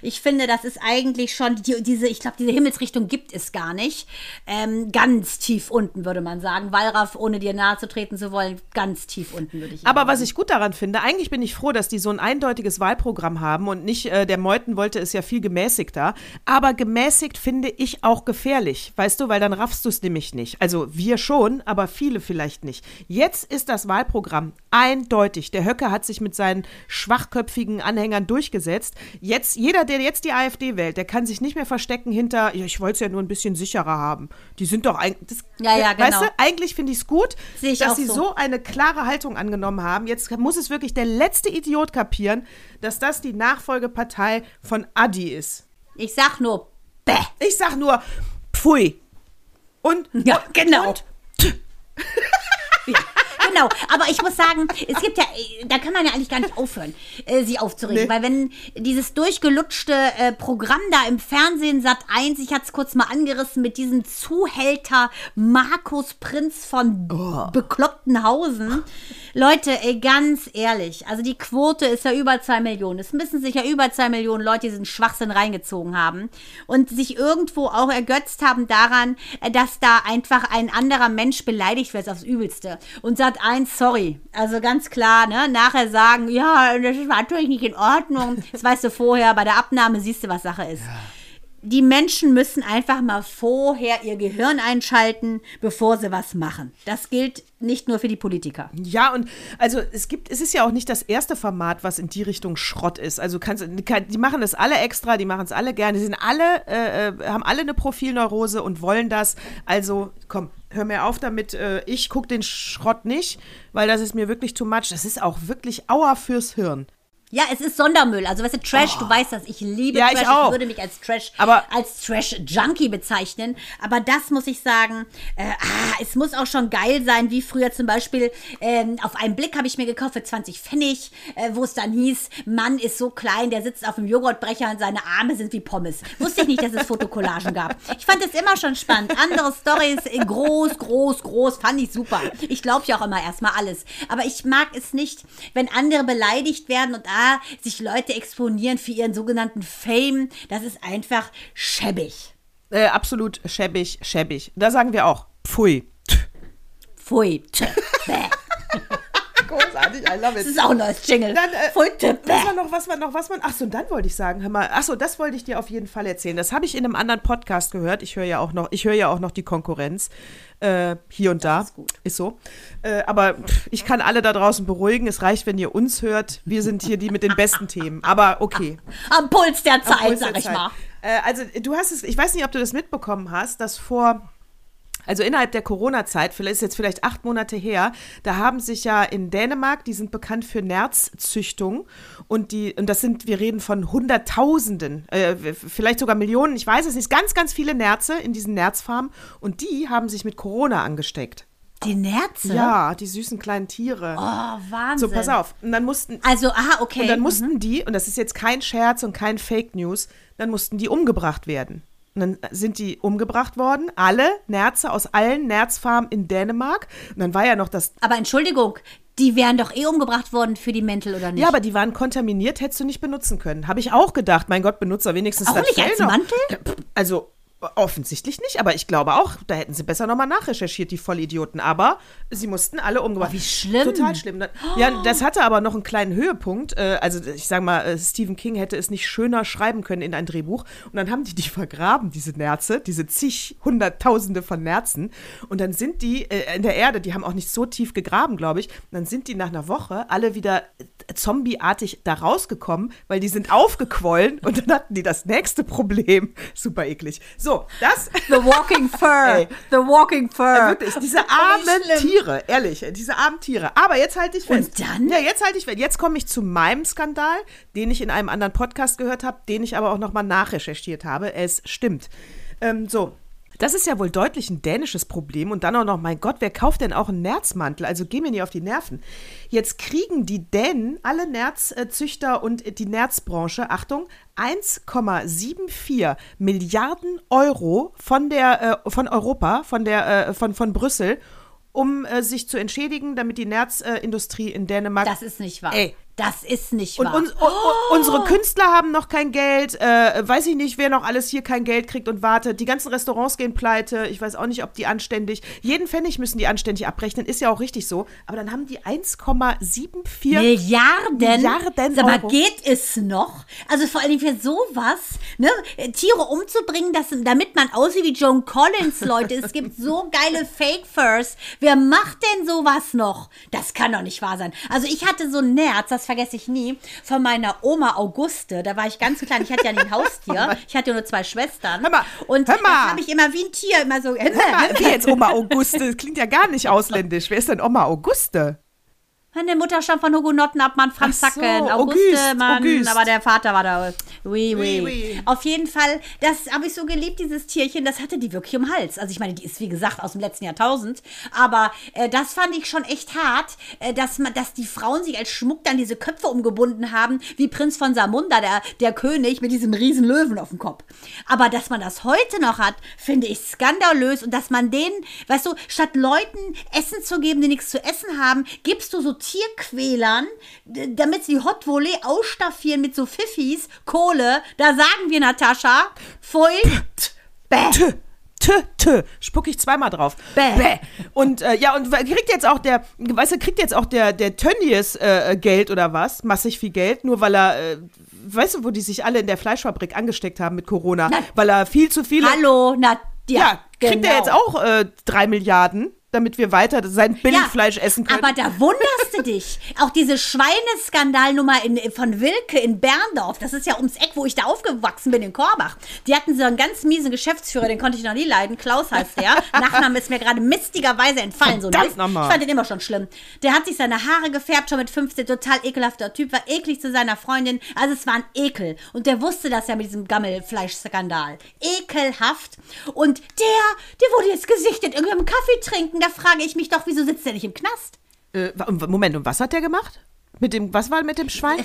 Ich finde, das ist eigentlich schon, die, diese, ich glaube, diese Himmelsrichtung gibt es gar nicht. Ähm, ganz tief unten, würde man sagen. Wallraff, ohne dir nahe zu treten zu wollen, ganz tief unten, würde ich Aber sagen. was ich gut daran finde, eigentlich bin ich froh, dass die so ein eindeutiges Wahlprogramm haben und nicht, äh, der Meuthen wollte es ja viel gemäßigter. Aber gemäßigt finde ich auch gefährlich, weißt du, weil dann raffst du es nämlich nicht. Also wir schon, aber viele vielleicht nicht. Jetzt ist das Wahlprogramm eindeutig. Der Höcke hat sich mit seinen schwachköpfigen Anhängern durchgesetzt. Jetzt, jeder, der jetzt die AfD wählt, der kann sich nicht mehr verstecken hinter, ja, ich wollte es ja nur ein bisschen sicherer haben. Die sind doch eigentlich, Ja, ja, weißt genau. du, eigentlich finde ich es gut, ich dass sie so. so eine klare Haltung angenommen haben. Jetzt muss es wirklich der letzte Idiot kapieren, dass das die Nachfolgepartei von Adi ist. Ich sag nur, bäh. Ich sag nur, pfui. Und, Ja, und genau. Und, genau. Aber ich muss sagen, es gibt ja, da kann man ja eigentlich gar nicht aufhören, äh, sich aufzuregen. Nee. Weil wenn dieses durchgelutschte äh, Programm da im Fernsehen Sat 1, ich hatte es kurz mal angerissen, mit diesem Zuhälter Markus Prinz von Oh. Beklopptenhausen. Leute, ey, ganz ehrlich, also die Quote ist ja über zwei Millionen. Es müssen sich ja über zwei Millionen Leute diesen Schwachsinn reingezogen haben und sich irgendwo auch ergötzt haben daran, äh, dass da einfach ein anderer Mensch beleidigt wird aufs Übelste. Und sagt eins, sorry. Also ganz klar, ne? Nachher sagen, ja, das war natürlich nicht in Ordnung. Das weißt du vorher, bei der Abnahme siehst du, was Sache ist. Die Menschen müssen einfach mal vorher ihr Gehirn einschalten, bevor sie was machen. Das gilt nicht nur für die Politiker. ja, und also es gibt, es ist ja auch nicht das erste Format, was in die Richtung Schrott ist. Also kannst, kann- die machen das alle extra, die machen es alle gerne, die sind alle, äh, äh, haben alle eine Profilneurose und wollen das. Also komm, hör mir auf damit, äh, ich gucke den Schrott nicht, weil das ist mir wirklich too much. Das ist auch wirklich Auer fürs Hirn. Ja, es ist Sondermüll. Also, weißt du, Trash, du weißt das, ich liebe Oh. Ja, Trash. ich auch. würde mich als Trash, Aber- als Trash-Junkie bezeichnen. Aber das muss ich sagen, äh, ah, es muss auch schon geil sein, wie früher zum Beispiel, ähm, auf einen Blick habe ich mir gekauft für 20 Pfennig, äh, wo es dann hieß, Mann ist so klein, der sitzt auf dem Joghurtbrecher und seine Arme sind wie Pommes. Wusste ich nicht, dass es Fotokollagen gab. Ich fand es immer schon spannend. Andere Stories, äh, groß, groß, groß, fand ich super. Ich glaube ja auch immer erstmal alles. Aber ich mag es nicht, wenn andere beleidigt werden und ah, sich Leute exponieren für ihren sogenannten Fame. Das ist einfach schäbig. Äh, absolut schäbig, schäbig. Da sagen wir auch, pfui. Pfui. Bäh. Großartig, I love Das ist auch ein neues Jingle. Dann, äh. Was war noch, was war noch, was war Ach so, und dann wollte ich sagen, hör mal, ach so, das wollte ich dir auf jeden Fall erzählen. Das habe ich in einem anderen Podcast gehört. Ich höre ja auch noch, ich höre ja auch noch die Konkurrenz äh, hier und da. ist gut. Ist so. Äh, aber pff, ich kann alle da draußen beruhigen. Es reicht, wenn ihr uns hört. Wir sind hier die mit den besten Themen. Aber okay. Am Puls der Zeit, Puls der sag ich Zeit. mal. Äh, also du hast es, ich weiß nicht, ob du das mitbekommen hast, dass vor also innerhalb der Corona-Zeit, vielleicht ist jetzt vielleicht acht Monate her, da haben sich ja in Dänemark, die sind bekannt für Nerzzüchtung und die, und das sind, wir reden von Hunderttausenden, äh, vielleicht sogar Millionen, ich weiß es nicht, ganz, ganz viele Nerze in diesen Nerzfarmen und die haben sich mit Corona angesteckt. Die Nerze? Ja, die süßen kleinen Tiere. Oh, Wahnsinn. so, pass auf. Und dann mussten, Also, aha, okay. und dann mussten die, und das ist jetzt kein Scherz und kein Fake News, dann mussten die umgebracht werden. Und dann sind die umgebracht worden, alle Nerze aus allen Nerzfarmen in Dänemark. Und dann war ja noch das. Aber Entschuldigung, die wären doch eh umgebracht worden für die Mäntel, oder nicht? Ja, aber die waren kontaminiert, hättest du nicht benutzen können. Habe ich auch gedacht. Mein Gott, benutzer wenigstens Auch das nicht Fell als noch. Mantel? Also offensichtlich nicht, aber ich glaube auch, da hätten sie besser nochmal nachrecherchiert, die Vollidioten. Aber sie mussten alle umgebracht. Oh, wie schlimm. Total schlimm. Ja, das hatte aber noch einen kleinen Höhepunkt. Äh, Also ich sag mal, äh, Stephen King hätte es nicht schöner schreiben können in ein Drehbuch. Und dann haben die die vergraben, diese Nerze, diese zig Hunderttausende von Nerzen. Und dann sind die äh, in der Erde, die haben auch nicht so tief gegraben, glaube ich. Und dann sind die nach einer Woche alle wieder zombieartig da rausgekommen, weil die sind aufgequollen und dann hatten die das nächste Problem. Super eklig. So, das. The Walking Fur. Ey. The Walking Fur. Ja, wirklich, diese armen. Tiere, ehrlich, diese armen Tiere. Aber jetzt halte ich fest. Und dann? Ja, jetzt halte ich fest. Jetzt komme ich zu meinem Skandal, den ich in einem anderen Podcast gehört habe, den ich aber auch nochmal nachrecherchiert habe. Es stimmt. Ähm, so. Das ist ja wohl deutlich ein dänisches Problem. Und dann auch noch, mein Gott, wer kauft denn auch einen Nerzmantel? Also geh mir nicht auf die Nerven. Jetzt kriegen die Dänen, alle Nerzzüchter und die Nerzbranche, Achtung, 1,74 Milliarden Euro von der, äh, von Europa, von der, äh, von, von Brüssel, um äh, sich zu entschädigen, damit die Nerzindustrie in Dänemark. Das ist nicht wahr. Ey. Das ist nicht Und wahr. uns, u- u- unsere Künstler haben noch kein Geld. Äh, weiß ich nicht, wer noch alles hier kein Geld kriegt und wartet. Die ganzen Restaurants gehen pleite. Ich weiß auch nicht, ob die anständig. Jeden Pfennig müssen die anständig abrechnen. Ist ja auch richtig so. Aber dann haben die 1,74 Milliarden? Milliarden Euro. geht es noch? Also vor allem für sowas, ne? Tiere umzubringen, das, damit man aussieht wie Joan Collins, Leute. Es gibt so geile Fake Furs. Wer macht denn sowas noch? Das kann doch nicht wahr sein. Also ich hatte so ein Nerz, das vergesse ich nie, von meiner Oma Auguste. Da war ich ganz klein. Ich hatte ja nie ein Haustier. Ich hatte nur zwei Schwestern. Hör mal, Und hör mal. habe ich immer wie ein Tier, immer so. Wie jetzt Oma Auguste? Das klingt ja gar nicht ausländisch. Wer ist denn Oma Auguste? Meine Mutter stammt von Hugenotten ab, Mann, Franz so, Sacken, Auguste, Auguste, Mann, Auguste. aber der Vater war da. Oui, oui. Oui, oui. Auf jeden Fall, das habe ich so geliebt, dieses Tierchen, das hatte die wirklich im Hals. Also ich meine, die ist wie gesagt aus dem letzten Jahrtausend, aber äh, das fand ich schon echt hart, äh, dass, man, dass die Frauen sich als Schmuck dann diese Köpfe umgebunden haben, wie Prinz von Samunda, der, der König, mit diesem riesen Löwen auf dem Kopf. Aber dass man das heute noch hat, finde ich skandalös und dass man denen, weißt du, statt Leuten Essen zu geben, die nichts zu essen haben, gibst du so Tierquälern, damit sie Hot Volley ausstaffieren mit so Pfiffis, Kohle. Da sagen wir, Natascha, Pfui, bäh. Tö, tö. Spuck ich zweimal drauf. Bäh. Und äh, ja, und kriegt jetzt auch der, weißt du, kriegt jetzt auch der, der Tönnies äh, Geld oder was? Massig viel Geld, nur weil er, äh, weißt du, wo die sich alle in der Fleischfabrik angesteckt haben mit Corona? Na, weil er viel zu viele. Hallo, na, ja, Ja, kriegt genau. er jetzt auch äh, drei Milliarden, damit wir weiter sein Billigfleisch essen können? Aber da wunderst du dich. Auch diese Schweineskandalnummer in, von Wilke in Berndorf, das ist ja ums Eck, wo ich da aufgewachsen bin, in Korbach. Die hatten so einen ganz miesen Geschäftsführer, den konnte ich noch nie leiden. Klaus heißt der. Nachname ist mir gerade mistigerweise entfallen. So Mist. nochmal. Ich fand den immer schon schlimm. Der hat sich seine Haare gefärbt, schon mit 15, total ekelhafter Typ, war eklig zu seiner Freundin. Also es war ein Ekel. Und der wusste das ja mit diesem Gammelfleischskandal. Ekelhaft. Und der, der wurde jetzt gesichtet, irgendwie am Kaffee trinken. Da frage ich mich doch, wieso sitzt der nicht im Knast? äh, Moment, und was hat der gemacht? Mit dem, was war mit dem Schwein?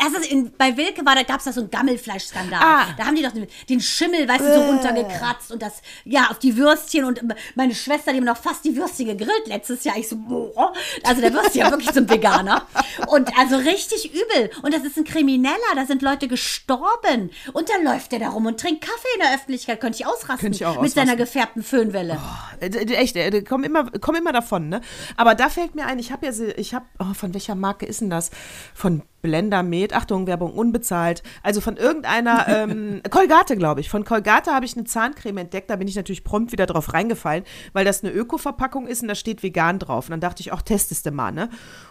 Also in, bei Wilke war da gab es da so einen Gammelfleischskandal. Ah. Da haben die doch den, den Schimmel, weißt du, so runtergekratzt und das, ja, auf die Würstchen und meine Schwester, die haben noch fast die Würstchen gegrillt letztes Jahr. Ich so, boah. Also der Würstchen ja wirklich zum Veganer. Und also richtig übel. Und das ist ein Krimineller, da sind Leute gestorben. Und dann läuft der da rum und trinkt Kaffee in der Öffentlichkeit. Könnte ich ausrasten. Könnte ich auch Mit seiner ausrasten. gefärbten Föhnwelle. Äh, äh, Echt, äh, komm immer, komm immer davon, ne? Aber da fällt mir ein, ich habe ja, ich habe, oh, von welcher Marke ist denn das? Von Blender Med, Achtung, Werbung unbezahlt. Also von irgendeiner, ähm, Colgate, glaube ich. Von Colgate habe ich eine Zahncreme entdeckt, da bin ich natürlich prompt wieder drauf reingefallen, weil das eine Öko-Verpackung ist und da steht vegan drauf. Und dann dachte ich, auch testest du mal, ne?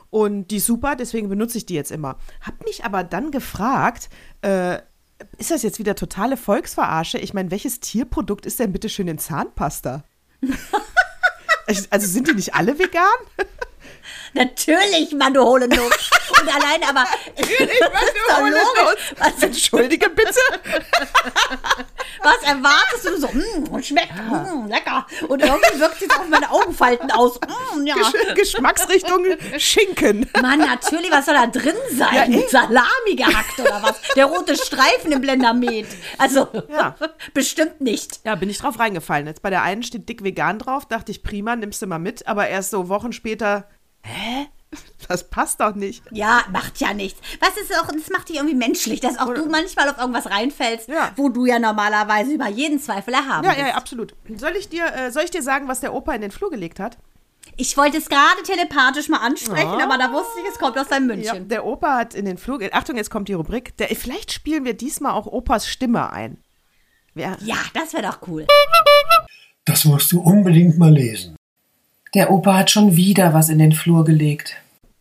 Und die ist super, deswegen benutze ich die jetzt immer. Hab mich aber dann gefragt, äh, ist das jetzt wieder totale Volksverarsche? Ich meine, welches Tierprodukt ist denn bitte schön in Zahnpasta? Also sind die nicht alle vegan? Natürlich, Mann, du Hohlennuss. Und allein aber. Natürlich, Mann, du Hohlennuss. Was, Entschuldige bitte. was erwartest du so? Mm, und schmeckt mm, lecker. Und irgendwie wirkt es auf meine Augenfalten aus. Mm, ja. Gesch Geschmacksrichtung Schinken. Mann, natürlich, was soll da drin sein? Ja, eh. Salami gehackt oder was? Der rote Streifen im Blendermet. Also, Ja. bestimmt nicht. Ja, bin ich drauf reingefallen. Jetzt bei der einen steht dick vegan drauf, dachte ich, prima, nimmst du mal mit. Aber erst so Wochen später, hä? Das passt doch nicht. Ja, macht ja nichts. Was ist auch, das macht dich irgendwie menschlich, dass auch du manchmal auf irgendwas reinfällst, Ja. wo du ja normalerweise über jeden Zweifel erhaben Ja, bist. ja, ja, absolut. Soll ich, dir, äh, soll ich dir sagen, was der Opa in den Flur gelegt hat? Ich wollte es gerade telepathisch mal ansprechen, Ah. aber da wusste ich, es kommt aus deinem Ja, München. der Opa hat in den Flur. Achtung, jetzt kommt die Rubrik. Der, vielleicht spielen wir diesmal auch Opas Stimme ein. Ja, Ja, das wäre doch cool. Das musst du unbedingt mal lesen. Der Opa hat schon wieder was in den Flur gelegt.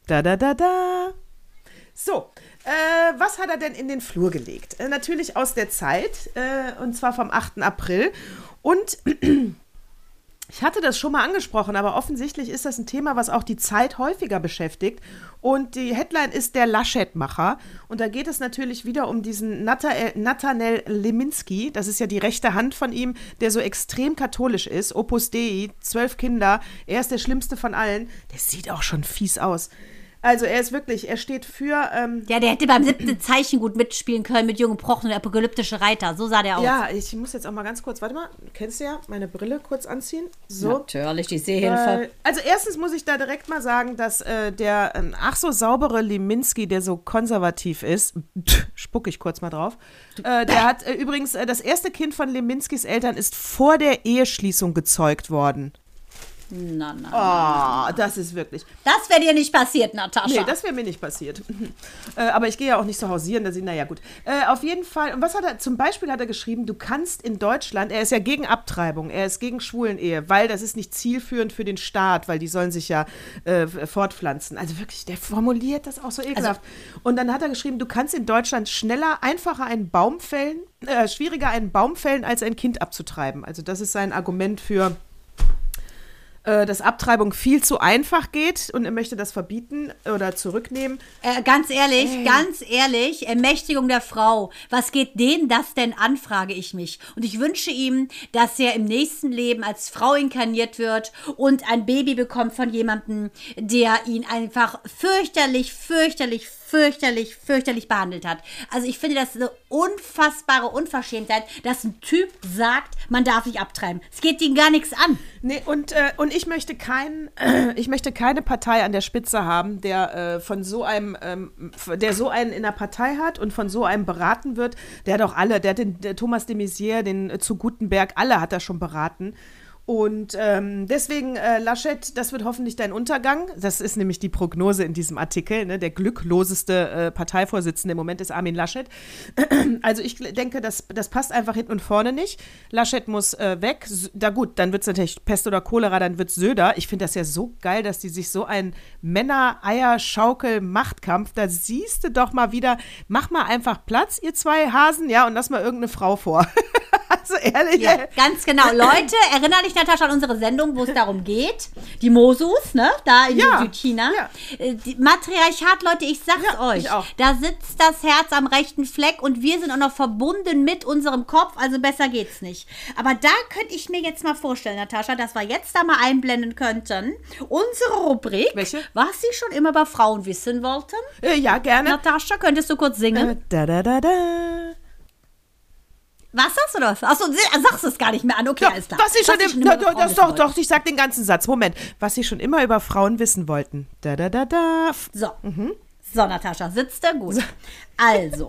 Da, da, da, da. So, äh, was hat er denn in den Flur gelegt? Äh, natürlich aus der Zeit, äh, und zwar vom 8. April. Und ich hatte das schon mal angesprochen, aber offensichtlich ist das ein Thema, was auch die Zeit häufiger beschäftigt. Und die Headline ist der Laschet-Macher. Und da geht es natürlich wieder um diesen Nata- Nathanael Leminski. Das ist ja die rechte Hand von ihm, der so extrem katholisch ist. Opus Dei, zwölf Kinder. Er ist der schlimmste von allen. Der sieht auch schon fies aus. Also er ist wirklich, er steht für. Ähm, Ja, der hätte beim siebten Zeichen gut mitspielen können mit Jungen Prochen und apokalyptische Reiter. So sah der aus. ja, ich muss jetzt auch mal ganz kurz, warte mal, kennst du ja, meine Brille kurz anziehen. So. Natürlich, die Sehhilfe. Weil, also erstens muss ich da direkt mal sagen, dass äh, der ähm, ach so saubere Liminski, der so konservativ ist, spuck ich kurz mal drauf, äh, der hat äh, übrigens, äh, das erste Kind von Liminskis Eltern ist vor der Eheschließung gezeugt worden. Na, na. Oh, das ist wirklich. Das wäre dir nicht passiert, Natascha. Nee, das wäre mir nicht passiert. äh, aber ich gehe ja auch nicht zu hausieren, dass ich, naja, gut. Äh, auf jeden Fall, und was hat er, zum Beispiel hat er geschrieben, du kannst in Deutschland, er ist ja gegen Abtreibung, er ist gegen Schwulenehe, weil das ist nicht zielführend für den Staat, weil die sollen sich ja äh, fortpflanzen. Also wirklich, der formuliert das auch so ekelhaft. und dann hat er geschrieben, du kannst in Deutschland schneller, einfacher einen Baum fällen, äh, schwieriger einen Baum fällen, als ein Kind abzutreiben. Also das ist sein Argument für äh, dass Abtreibung viel zu einfach geht und er möchte das verbieten oder zurücknehmen. Äh, ganz ehrlich, ganz ehrlich, Ermächtigung der Frau. Was geht denen das denn an, frage ich mich. Und ich wünsche ihm, dass er im nächsten Leben als Frau inkarniert wird und ein Baby bekommt von jemandem, der ihn einfach fürchterlich, fürchterlich, fürchterlich, fürchterlich behandelt hat. Also ich finde das eine unfassbare Unverschämtheit, dass ein Typ sagt, man darf nicht abtreiben. Es geht ihm gar nichts an. Nee, und, äh, und ich möchte kein, äh, ich möchte keine Partei an der Spitze haben, der äh, von so einem, ähm, der so einen in der Partei hat und von so einem beraten wird. Der hat auch alle, der hat den der Thomas de Maizière, den äh, zu Gutenberg, alle hat er schon beraten. Und ähm, deswegen, äh, Laschet, das wird hoffentlich dein Untergang. Das ist nämlich die Prognose in diesem Artikel. Ne? Der glückloseste äh, Parteivorsitzende im Moment ist Armin Laschet. Also ich denke, das, das passt einfach hinten und vorne nicht. Laschet muss äh, weg. Da gut, dann wird es natürlich Pest oder Cholera, dann wird Söder. Ich finde das ja so geil, dass die sich so ein Männer-Eier-Schaukel-Machtkampf, da siehst du doch mal wieder, mach mal einfach Platz, ihr zwei Hasen, ja, und lass mal irgendeine Frau vor. also ehrlich, Ja, ganz genau. Leute, erinnere dich, Natascha, an unsere Sendung, wo es darum geht. Die Mosus, ne? Da in Ja, Südchina. ja. Äh, Die Matriarchat, Leute, ich sag's Ja, euch. ich auch. Da sitzt das Herz am rechten Fleck und wir sind auch noch verbunden mit unserem Kopf, also besser geht's nicht. Aber da könnte ich mir jetzt mal vorstellen, Natascha, dass wir jetzt da mal einblenden könnten. Unsere Rubrik, Welche? was Sie schon immer bei Frauen wissen wollten. Äh, ja, gerne. Natascha, könntest du kurz singen? Äh, da, da, da, da. Was sagst du das? Achso, sagst du es gar nicht mehr an. Okay, Ja, alles klar. was Sie schon, im, immer da, Frauen das doch, doch, ich sag den ganzen Satz. Moment. Was Sie schon immer über Frauen wissen wollten. Da, da, da, da. So. Mhm. So, Natascha, sitzt da gut. Also,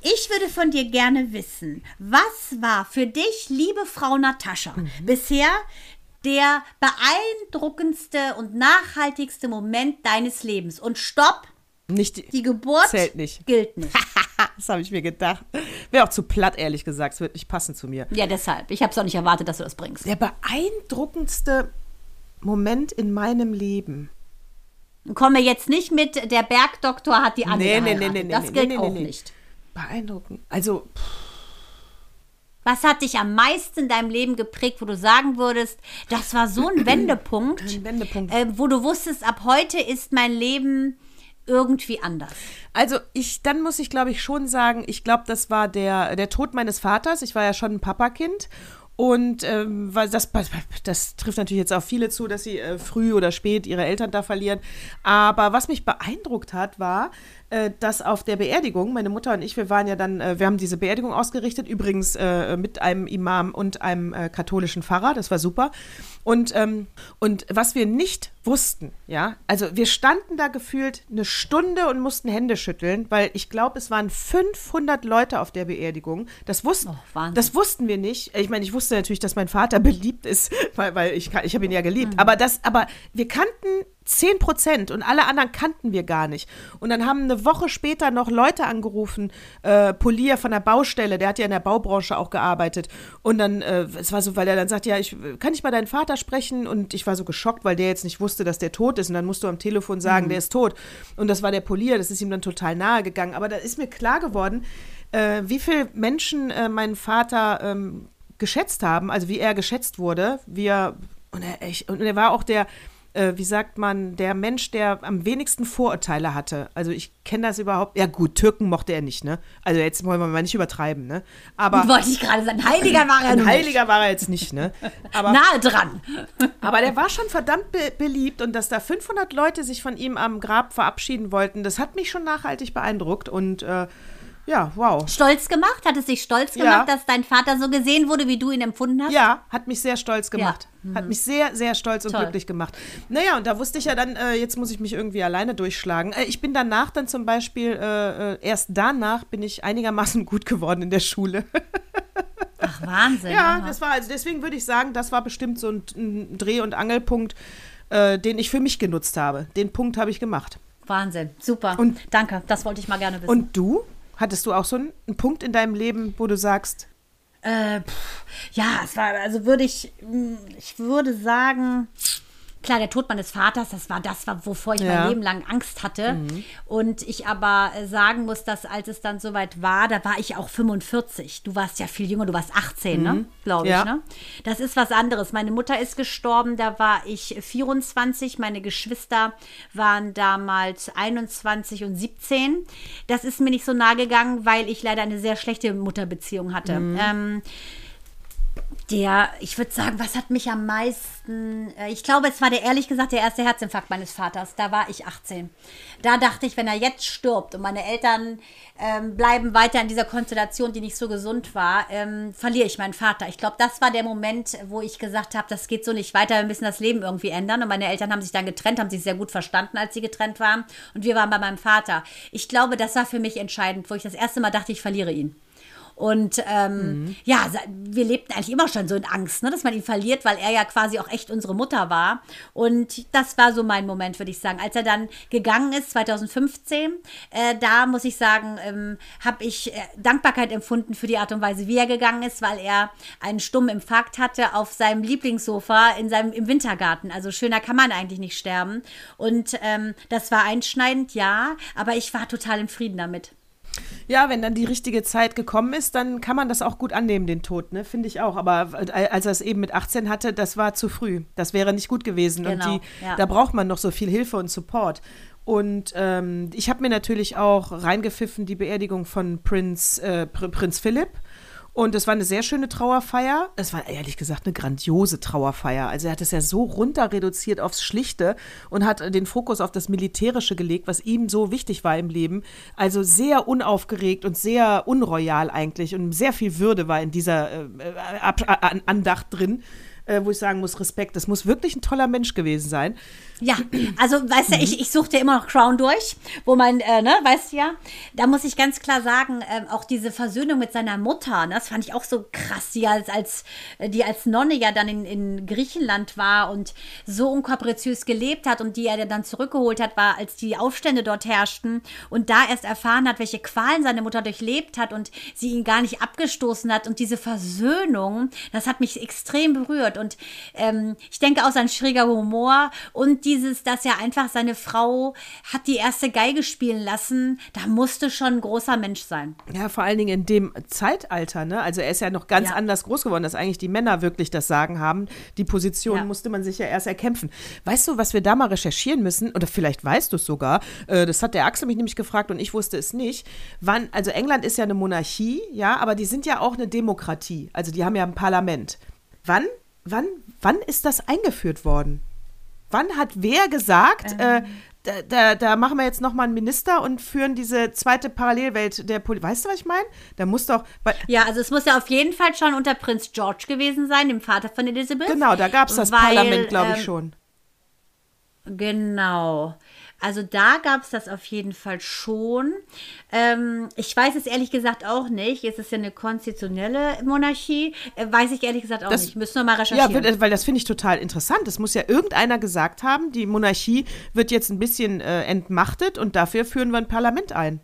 ich würde von dir gerne wissen, was war für dich, liebe Frau Natascha, Mhm. bisher der beeindruckendste und nachhaltigste Moment deines Lebens? Und stopp, Nicht, die Geburt Zählt nicht. gilt nicht. das habe ich mir gedacht. Wäre auch zu platt, ehrlich gesagt. Es wird nicht passen zu mir. Ja, deshalb. Ich habe es auch nicht erwartet, dass du das bringst. Der beeindruckendste Moment in meinem Leben. Komme jetzt nicht mit, der Bergdoktor hat die Anne Nee, nee, nee, nee, Das nee, gilt nee, nee, auch nee. nicht. Beeindruckend. Also, pff, Was hat dich am meisten in deinem Leben geprägt, wo du sagen würdest, das war so ein Wendepunkt, Ein Wendepunkt. Äh, wo du wusstest, ab heute ist mein Leben irgendwie anders. Also ich, dann muss ich glaube ich schon sagen, ich glaube, das war der, der Tod meines Vaters. Ich war ja schon ein Papakind. Und ähm, das, das trifft natürlich jetzt auf viele zu, dass sie äh, früh oder spät ihre Eltern da verlieren. Aber was mich beeindruckt hat, war, äh, dass auf der Beerdigung, meine Mutter und ich, wir waren ja dann, äh, wir haben diese Beerdigung ausgerichtet, übrigens äh, mit einem Imam und einem äh, katholischen Pfarrer, das war super. Und, ähm, und was wir nicht wussten, ja, also wir standen da gefühlt eine Stunde und mussten Hände schütteln, weil ich glaube, es waren 500 Leute auf der Beerdigung. Das wussten, Oh, das wussten wir nicht. Ich meine, ich wusste natürlich, dass mein Vater beliebt ist, weil, weil ich, ich habe ihn ja geliebt. Aber, das, aber wir kannten 10 Prozent und alle anderen kannten wir gar nicht. Und dann haben eine Woche später noch Leute angerufen, äh, Polier von der Baustelle, der hat ja in der Baubranche auch gearbeitet. Und dann, äh, es war so, weil er dann sagt, ja, ich kann ich mal deinen Vater sprechen? Und ich war so geschockt, weil der jetzt nicht wusste, dass der tot ist. Und dann musst du am Telefon sagen, der ist tot. Und das war der Polier, das ist ihm dann total nahe gegangen. Aber da ist mir klar geworden, äh, wie viele Menschen äh, meinen Vater ähm, geschätzt haben, also wie er geschätzt wurde, wie er, und er, ich, und er war auch der, äh, wie sagt man, der Mensch, der am wenigsten Vorurteile hatte. Also ich kenne das überhaupt. Ja gut, Türken mochte er nicht, ne? Also jetzt wollen wir mal nicht übertreiben, ne? Aber Wollte ich gerade sagen, Heiliger war er ein nun Heiliger war er jetzt nicht, ne? Aber, nicht. Nahe dran. aber der war schon verdammt be beliebt und dass da 500 Leute sich von ihm am Grab verabschieden wollten, das hat mich schon nachhaltig beeindruckt und äh, ja, wow. Stolz gemacht? Hat es dich stolz Ja. gemacht, dass dein Vater so gesehen wurde, wie du ihn empfunden hast? Ja, hat mich sehr stolz gemacht. Hat mich sehr, sehr stolz und Toll. glücklich gemacht. Naja, und da wusste ich ja dann, äh, jetzt muss ich mich irgendwie alleine durchschlagen. Äh, ich bin danach dann zum Beispiel, äh, äh, erst danach bin ich einigermaßen gut geworden in der Schule. Ach, Wahnsinn. ja, das war, also deswegen würde ich sagen, das war bestimmt so ein, ein Dreh- und Angelpunkt, äh, den ich für mich genutzt habe. Den Punkt habe ich gemacht. Wahnsinn. Super. Und- Danke, das wollte ich mal gerne wissen. Und du? Hattest du auch so einen, Punkt in deinem Leben, wo du sagst, Äh, pff, ja, es war, also würde ich, mh, ich würde sagen, klar, der Tod meines Vaters, das war das, wovor ich Ja. Mhm. mein Leben lang Angst hatte. Und ich aber äh, sagen muss, dass als es dann soweit war, da war ich auch 45. Du warst ja viel jünger, du warst 18, ne? Glaube ich, Mhm. Ja. ne? Das ist was anderes. Meine Mutter ist gestorben, da war ich 24. Meine Geschwister waren damals 21 und 17. Das ist mir nicht so nahe gegangen, weil ich leider eine sehr schlechte Mutterbeziehung hatte. Ähm, der, ich würde sagen, was hat mich am meisten, äh, ich glaube, es war der, ehrlich gesagt, der erste Herzinfarkt meines Vaters. Da war ich 18. Da dachte ich, wenn er jetzt stirbt und meine Eltern ähm, bleiben weiter in dieser Konstellation, die nicht so gesund war, ähm, verliere ich meinen Vater. Ich glaube, das war der Moment, wo ich gesagt habe, das geht so nicht weiter, wir müssen das Leben irgendwie ändern. Und meine Eltern haben sich dann getrennt, haben sich sehr gut verstanden, als sie getrennt waren. Und wir waren bei meinem Vater. Ich glaube, das war für mich entscheidend, wo ich das erste Mal dachte, ich verliere ihn. Und ähm, ja, sa- wir lebten eigentlich immer schon so in Angst, ne, dass man ihn verliert, weil er ja quasi auch echt unsere Mutter war. Und das war so mein Moment, würde ich sagen. Als er dann gegangen ist, 2015, äh, da muss ich sagen, ähm, habe ich äh, Dankbarkeit empfunden für die Art und Weise, wie er gegangen ist, weil er einen stummen Infarkt hatte auf seinem Lieblingssofa in seinem, im Wintergarten. Also schöner kann man eigentlich nicht sterben. Und ähm, das war einschneidend, ja, aber ich war total im Frieden damit. Ja, wenn dann die richtige Zeit gekommen ist, dann kann man das auch gut annehmen, den Tod, ne? Finde ich auch. Aber als er es eben mit 18 hatte, das war zu früh. Das wäre nicht gut gewesen. Genau, und die, ja. da braucht man noch so viel Hilfe und Support. Und ähm, ich habe mir natürlich auch reingepfiffen die Beerdigung von Prinz, äh, Pr Prinz Philipp. Und es war eine sehr schöne Trauerfeier. Es war ehrlich gesagt eine grandiose Trauerfeier. Also er hat es ja so runter reduziert aufs Schlichte und hat den Fokus auf das Militärische gelegt, was ihm so wichtig war im Leben. Also sehr unaufgeregt und sehr unroyal eigentlich und sehr viel Würde war in dieser äh, An Andacht drin, äh, wo ich sagen muss, Respekt. Das muss wirklich ein toller Mensch gewesen sein. Ja, also weißt du, ich, ich suchte immer noch Crown durch, wo mein, äh, ne, weißt du ja, da muss ich ganz klar sagen, ähm, auch diese Versöhnung mit seiner Mutter, ne, das fand ich auch so krass, die als, als, äh, die als Nonne ja dann in, in Griechenland war und so unkapriziös gelebt hat und die er dann zurückgeholt hat, war, als die Aufstände dort herrschten und da erst erfahren hat, welche Qualen seine Mutter durchlebt hat und sie ihn gar nicht abgestoßen hat. Und diese Versöhnung, das hat mich extrem berührt. Und ähm, ich denke auch sein schräger Humor und dieses, dass er einfach seine Frau hat die erste Geige spielen lassen, da musste schon ein großer Mensch sein. Ja, vor allen Dingen in dem Zeitalter, ne? Also er ist ja noch ganz Ja. anders groß geworden, dass eigentlich die Männer wirklich das Sagen haben. Die Position Ja. musste man sich ja erst erkämpfen. Weißt du, was wir da mal recherchieren müssen? Oder vielleicht weißt du es sogar. Äh, das hat der Axel mich nämlich gefragt und ich wusste es nicht. Wann, also England ist ja eine Monarchie, ja, aber die sind ja auch eine Demokratie. Also die haben ja ein Parlament. Wann, wann, wann ist das eingeführt worden? Wann hat wer gesagt, Ähm. äh, da, da, da machen wir jetzt nochmal einen Minister und führen diese zweite Parallelwelt der Politik? Weißt du, was ich meine? Da muss doch. Ja, also es muss ja auf jeden Fall schon unter Prinz George gewesen sein, dem Vater von Elizabeth. genau, da gab es das weil, Parlament, glaube ich, ähm, schon. Genau. Also da gab es das auf jeden Fall schon. Ähm, ich weiß es ehrlich gesagt auch nicht. Es ist ja eine konstitutionelle Monarchie. Äh, weiß ich ehrlich gesagt auch Das- nicht. Müssen wir mal Ja, recherchieren. wird- weil das finde ich total interessant. Das muss ja irgendeiner gesagt haben, die Monarchie wird jetzt ein bisschen äh, entmachtet und dafür führen wir ein Parlament ein.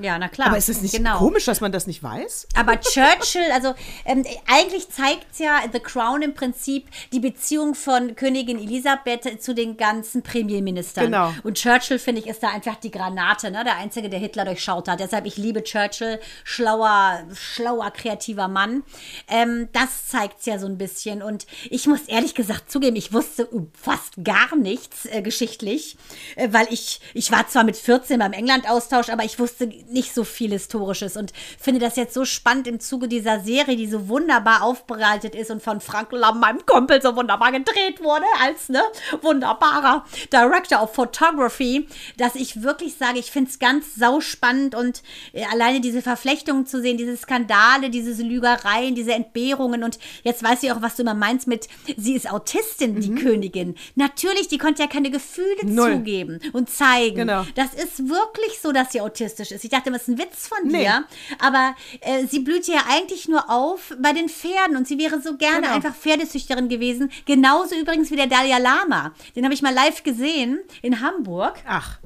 Ja, na klar. Aber ist es nicht Genau. komisch, dass man das nicht weiß? Aber Churchill, also ähm, eigentlich zeigt ja The Crown im Prinzip die Beziehung von Königin Elisabeth zu den ganzen Premierministern. Genau. Und Churchill, finde ich, ist da einfach die Granate, ne? der Einzige, der Hitler durchschaut hat. Deshalb, ich liebe Churchill, schlauer, schlauer, kreativer Mann. Ähm, das zeigt ja so ein bisschen. Und ich muss ehrlich gesagt zugeben, ich wusste fast gar nichts äh, geschichtlich, äh, weil ich, ich war zwar mit 14 beim England-Austausch, aber ich wusste nicht so viel Historisches und finde das jetzt so spannend im Zuge dieser Serie, die so wunderbar aufbereitet ist und von Frank Lamm, meinem Kumpel, so wunderbar gedreht wurde, als ne, wunderbarer Director of Photography, dass ich wirklich sage, ich finde es ganz sauspannend und äh, alleine diese Verflechtungen zu sehen, diese Skandale, diese Lügereien, diese Entbehrungen und jetzt weiß ich auch, was du immer meinst mit, sie ist Autistin, die Königin. Natürlich, die konnte ja keine Gefühle Null. zugeben und zeigen. Genau. Das ist wirklich so, dass sie autistisch ist. Ich dachte, das ist ein Witz von Nee. dir. Aber äh, sie blüht ja eigentlich nur auf bei den Pferden und sie wäre so gerne Genau. einfach Pferdezüchterin gewesen. Genauso übrigens wie der Dalai Lama. Den habe ich mal live gesehen in Hamburg. Ach.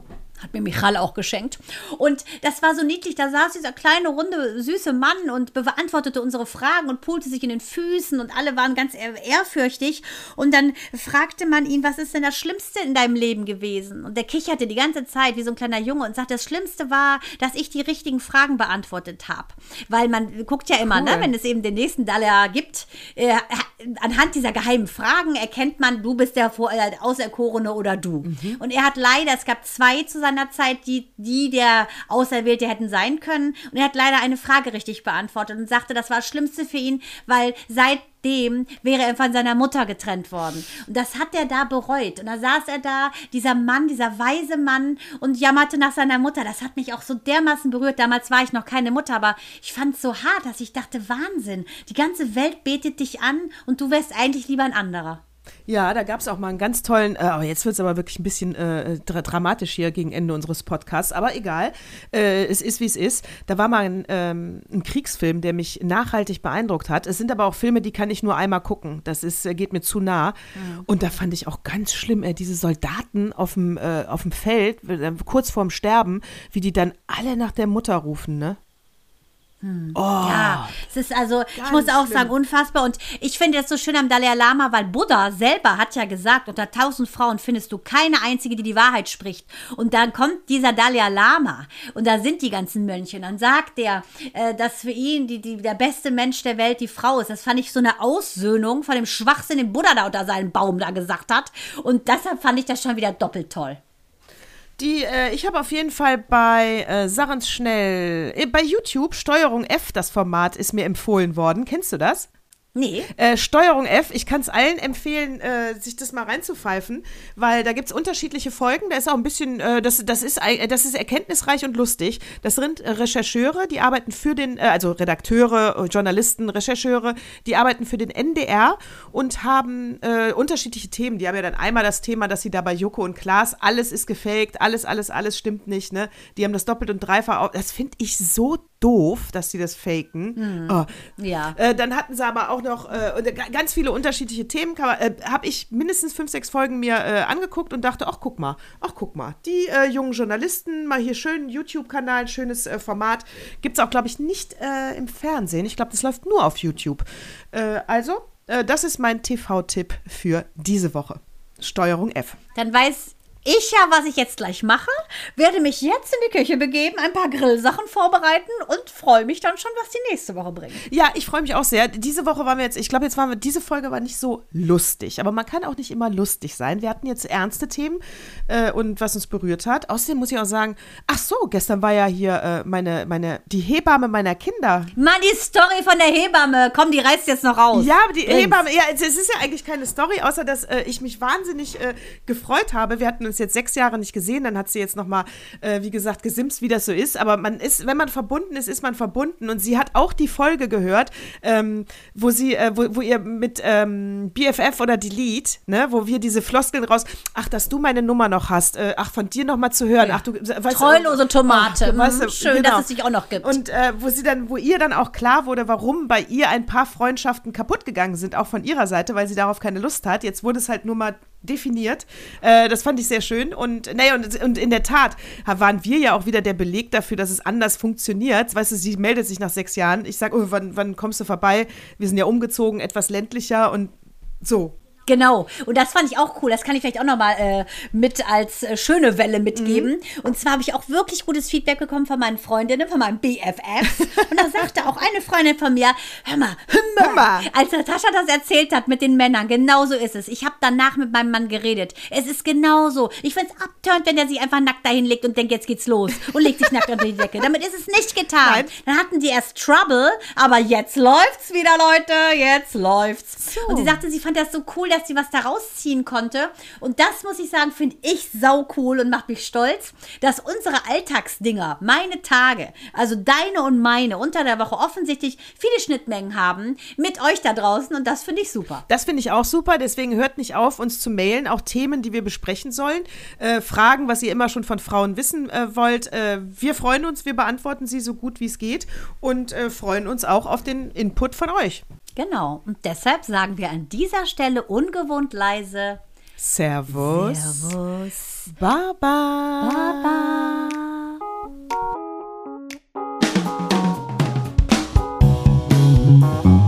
Hat mir Michal auch geschenkt. Und das war so niedlich. Da saß dieser kleine, runde, süße Mann und beantwortete unsere Fragen und pulte sich in den Füßen und alle waren ganz ehr- ehrfürchtig. Und dann fragte man ihn, was ist denn das Schlimmste in deinem Leben gewesen? Und der kicherte die ganze Zeit wie so ein kleiner Junge und sagte, das Schlimmste war, dass ich die richtigen Fragen beantwortet habe. Weil man guckt ja immer, ne, Cool. wenn es eben den nächsten Dalai gibt, äh, anhand dieser geheimen Fragen erkennt man, du bist der äh, Auserkorene oder du. Und er hat leider, es gab zwei zu seiner Zeit, die, die der Auserwählte hätten sein können. Und er hat leider eine Frage richtig beantwortet und sagte, das war das Schlimmste für ihn, weil seitdem wäre er von seiner Mutter getrennt worden. Und das hat er da bereut. Und da saß er da, dieser Mann, dieser weise Mann, und jammerte nach seiner Mutter. Das hat mich auch so dermaßen berührt. Damals war ich noch keine Mutter, aber ich fand es so hart, dass ich dachte, Wahnsinn. Die ganze Welt betet dich an und du wärst eigentlich lieber ein anderer. Ja, da gab es auch mal einen ganz tollen, äh, aber jetzt wird es aber wirklich ein bisschen äh, dra dramatisch hier gegen Ende unseres Podcasts, aber egal, äh, es ist wie es ist. Da war mal ein, ähm, ein Kriegsfilm, der mich nachhaltig beeindruckt hat. Es sind aber auch Filme, die kann ich nur einmal gucken. Das ist, äh, geht mir zu nah. Und da fand ich auch ganz schlimm, äh, diese Soldaten auf dem, äh, auf dem Feld, äh, kurz vorm Sterben, wie die dann alle nach der Mutter rufen, ne? Ja, es ist also, ich muss auch schlimm. sagen, unfassbar. Und ich finde das so schön am Dalai Lama, weil Buddha selber hat ja gesagt, unter tausend Frauen findest du keine einzige, die die Wahrheit spricht. Und dann kommt dieser Dalai Lama und da sind die ganzen Mönche. Und dann sagt er, äh, dass für ihn die, die, der beste Mensch der Welt die Frau ist. Das fand ich so eine Aussöhnung von dem Schwachsinn, den Buddha da unter seinem Baum da gesagt hat. Und deshalb fand ich das schon wieder doppelt toll. Die, äh, ich habe auf jeden Fall bei äh, Sarens Schnell, äh, bei YouTube Steuerung F, das Format ist mir empfohlen worden. Kennst du das? Nee. Äh, Steuerung F, ich kann es allen empfehlen, äh, sich das mal reinzupfeifen, weil da gibt es unterschiedliche Folgen. Da ist auch ein bisschen, äh, das, das, ist, das ist erkenntnisreich und lustig. Das sind äh, Rechercheure, die arbeiten für den, äh, also Redakteure, äh, Journalisten, Rechercheure, die arbeiten für den NDR und haben unterschiedliche Themen. Die haben ja dann einmal das Thema, dass sie da bei Joko und Klaas, alles ist gefaked, alles, alles, alles stimmt nicht, ne? Die haben das doppelt und dreifach. Auf, das finde ich so doof, dass sie das faken. Oh, Ja. äh, dann hatten sie aber auch noch äh, ganz viele unterschiedliche Themen. Äh, Habe ich mindestens fünf, sechs Folgen mir äh, angeguckt und dachte, ach guck mal, ach guck mal, die äh, jungen Journalisten, mal hier schön YouTube-Kanal, schönes äh, Format. Gibt es auch, glaube ich, nicht im Fernsehen. Ich glaube, das läuft nur auf YouTube. Also, das ist mein TV-Tipp für diese Woche. Steuerung F. Dann weiß ich ja, was ich jetzt gleich mache, werde mich jetzt in die Küche begeben, ein paar Grillsachen vorbereiten und freue mich dann schon, was die nächste Woche bringt. Ja, ich freue mich auch sehr. Diese Woche waren wir jetzt, ich glaube, jetzt waren wir, diese Folge war nicht so lustig, aber man kann auch nicht immer lustig sein. Wir hatten jetzt ernste Themen äh, und was uns berührt hat. Außerdem muss ich auch sagen, ach so, gestern war ja hier äh, meine, meine, die Hebamme meiner Kinder. Mann, die Story von der Hebamme, komm, die reißt jetzt noch raus. Ja, die Bring's. Hebamme, ja, es ist ja eigentlich keine Story, außer dass äh, ich mich wahnsinnig äh, gefreut habe. Wir hatten uns jetzt sechs Jahre nicht gesehen, dann hat sie jetzt nochmal, äh, wie gesagt, gesimst, wie das so ist. Aber man ist, wenn man verbunden ist, ist man verbunden. Und sie hat auch die Folge gehört, ähm, wo sie, äh, wo, wo ihr mit ähm, BFF oder Delete, ne, wo wir diese Floskeln raus, ach, dass du meine Nummer noch hast, äh, ach, von dir nochmal zu hören, ach, du, weißt, Treulose Tomate. Ach, weißt du, Mhm, schön, genau. dass es dich auch noch gibt. Und äh, wo sie dann, wo ihr dann auch klar wurde, warum bei ihr ein paar Freundschaften kaputt gegangen sind, auch von ihrer Seite, weil sie darauf keine Lust hat. Jetzt wurde es halt nur mal definiert. Äh, das fand ich sehr schön. Und, naja, und, und in der Tat waren wir ja auch wieder der Beleg dafür, dass es anders funktioniert. Weißt du, sie meldet sich nach sechs Jahren. Ich sage, oh, wann, wann kommst du vorbei? Wir sind ja umgezogen, etwas ländlicher und so. Genau. Und das fand ich auch cool. Das kann ich vielleicht auch nochmal äh, mit als äh, schöne Welle mitgeben. Mhm. Und zwar habe ich auch wirklich gutes Feedback bekommen von meinen Freundinnen, von meinem BFF. Und da sagte auch eine Freundin von mir, hör mal, hör mal. Als Natascha das erzählt hat mit den Männern, genau so ist es. Ich habe danach mit meinem Mann geredet. Es ist genauso. Ich finde es abturnt, wenn er sich einfach nackt dahin legt und denkt, jetzt geht's los. Und legt sich nackt unter die Decke. Damit ist es nicht getan. Nein. Dann hatten die erst Trouble, aber jetzt läuft's wieder, Leute. Jetzt läuft's. So. Und sie sagte, sie fand das so cool, dass sie was da rausziehen konnte. Und das muss ich sagen, finde ich sau cool und macht mich stolz, dass unsere Alltagsdinger, meine Tage, also deine und meine unter der Woche offensichtlich viele Schnittmengen haben mit euch da draußen und das finde ich super. Das finde ich auch super, deswegen hört nicht auf, uns zu mailen, auch Themen, die wir besprechen sollen, äh, Fragen, was ihr immer schon von Frauen wissen äh, wollt. Äh, wir freuen uns, wir beantworten sie so gut wie es geht und äh, freuen uns auch auf den Input von euch. Genau. Und deshalb sagen wir an dieser Stelle ungewohnt leise Servus. Servus. Baba. Baba. Baba.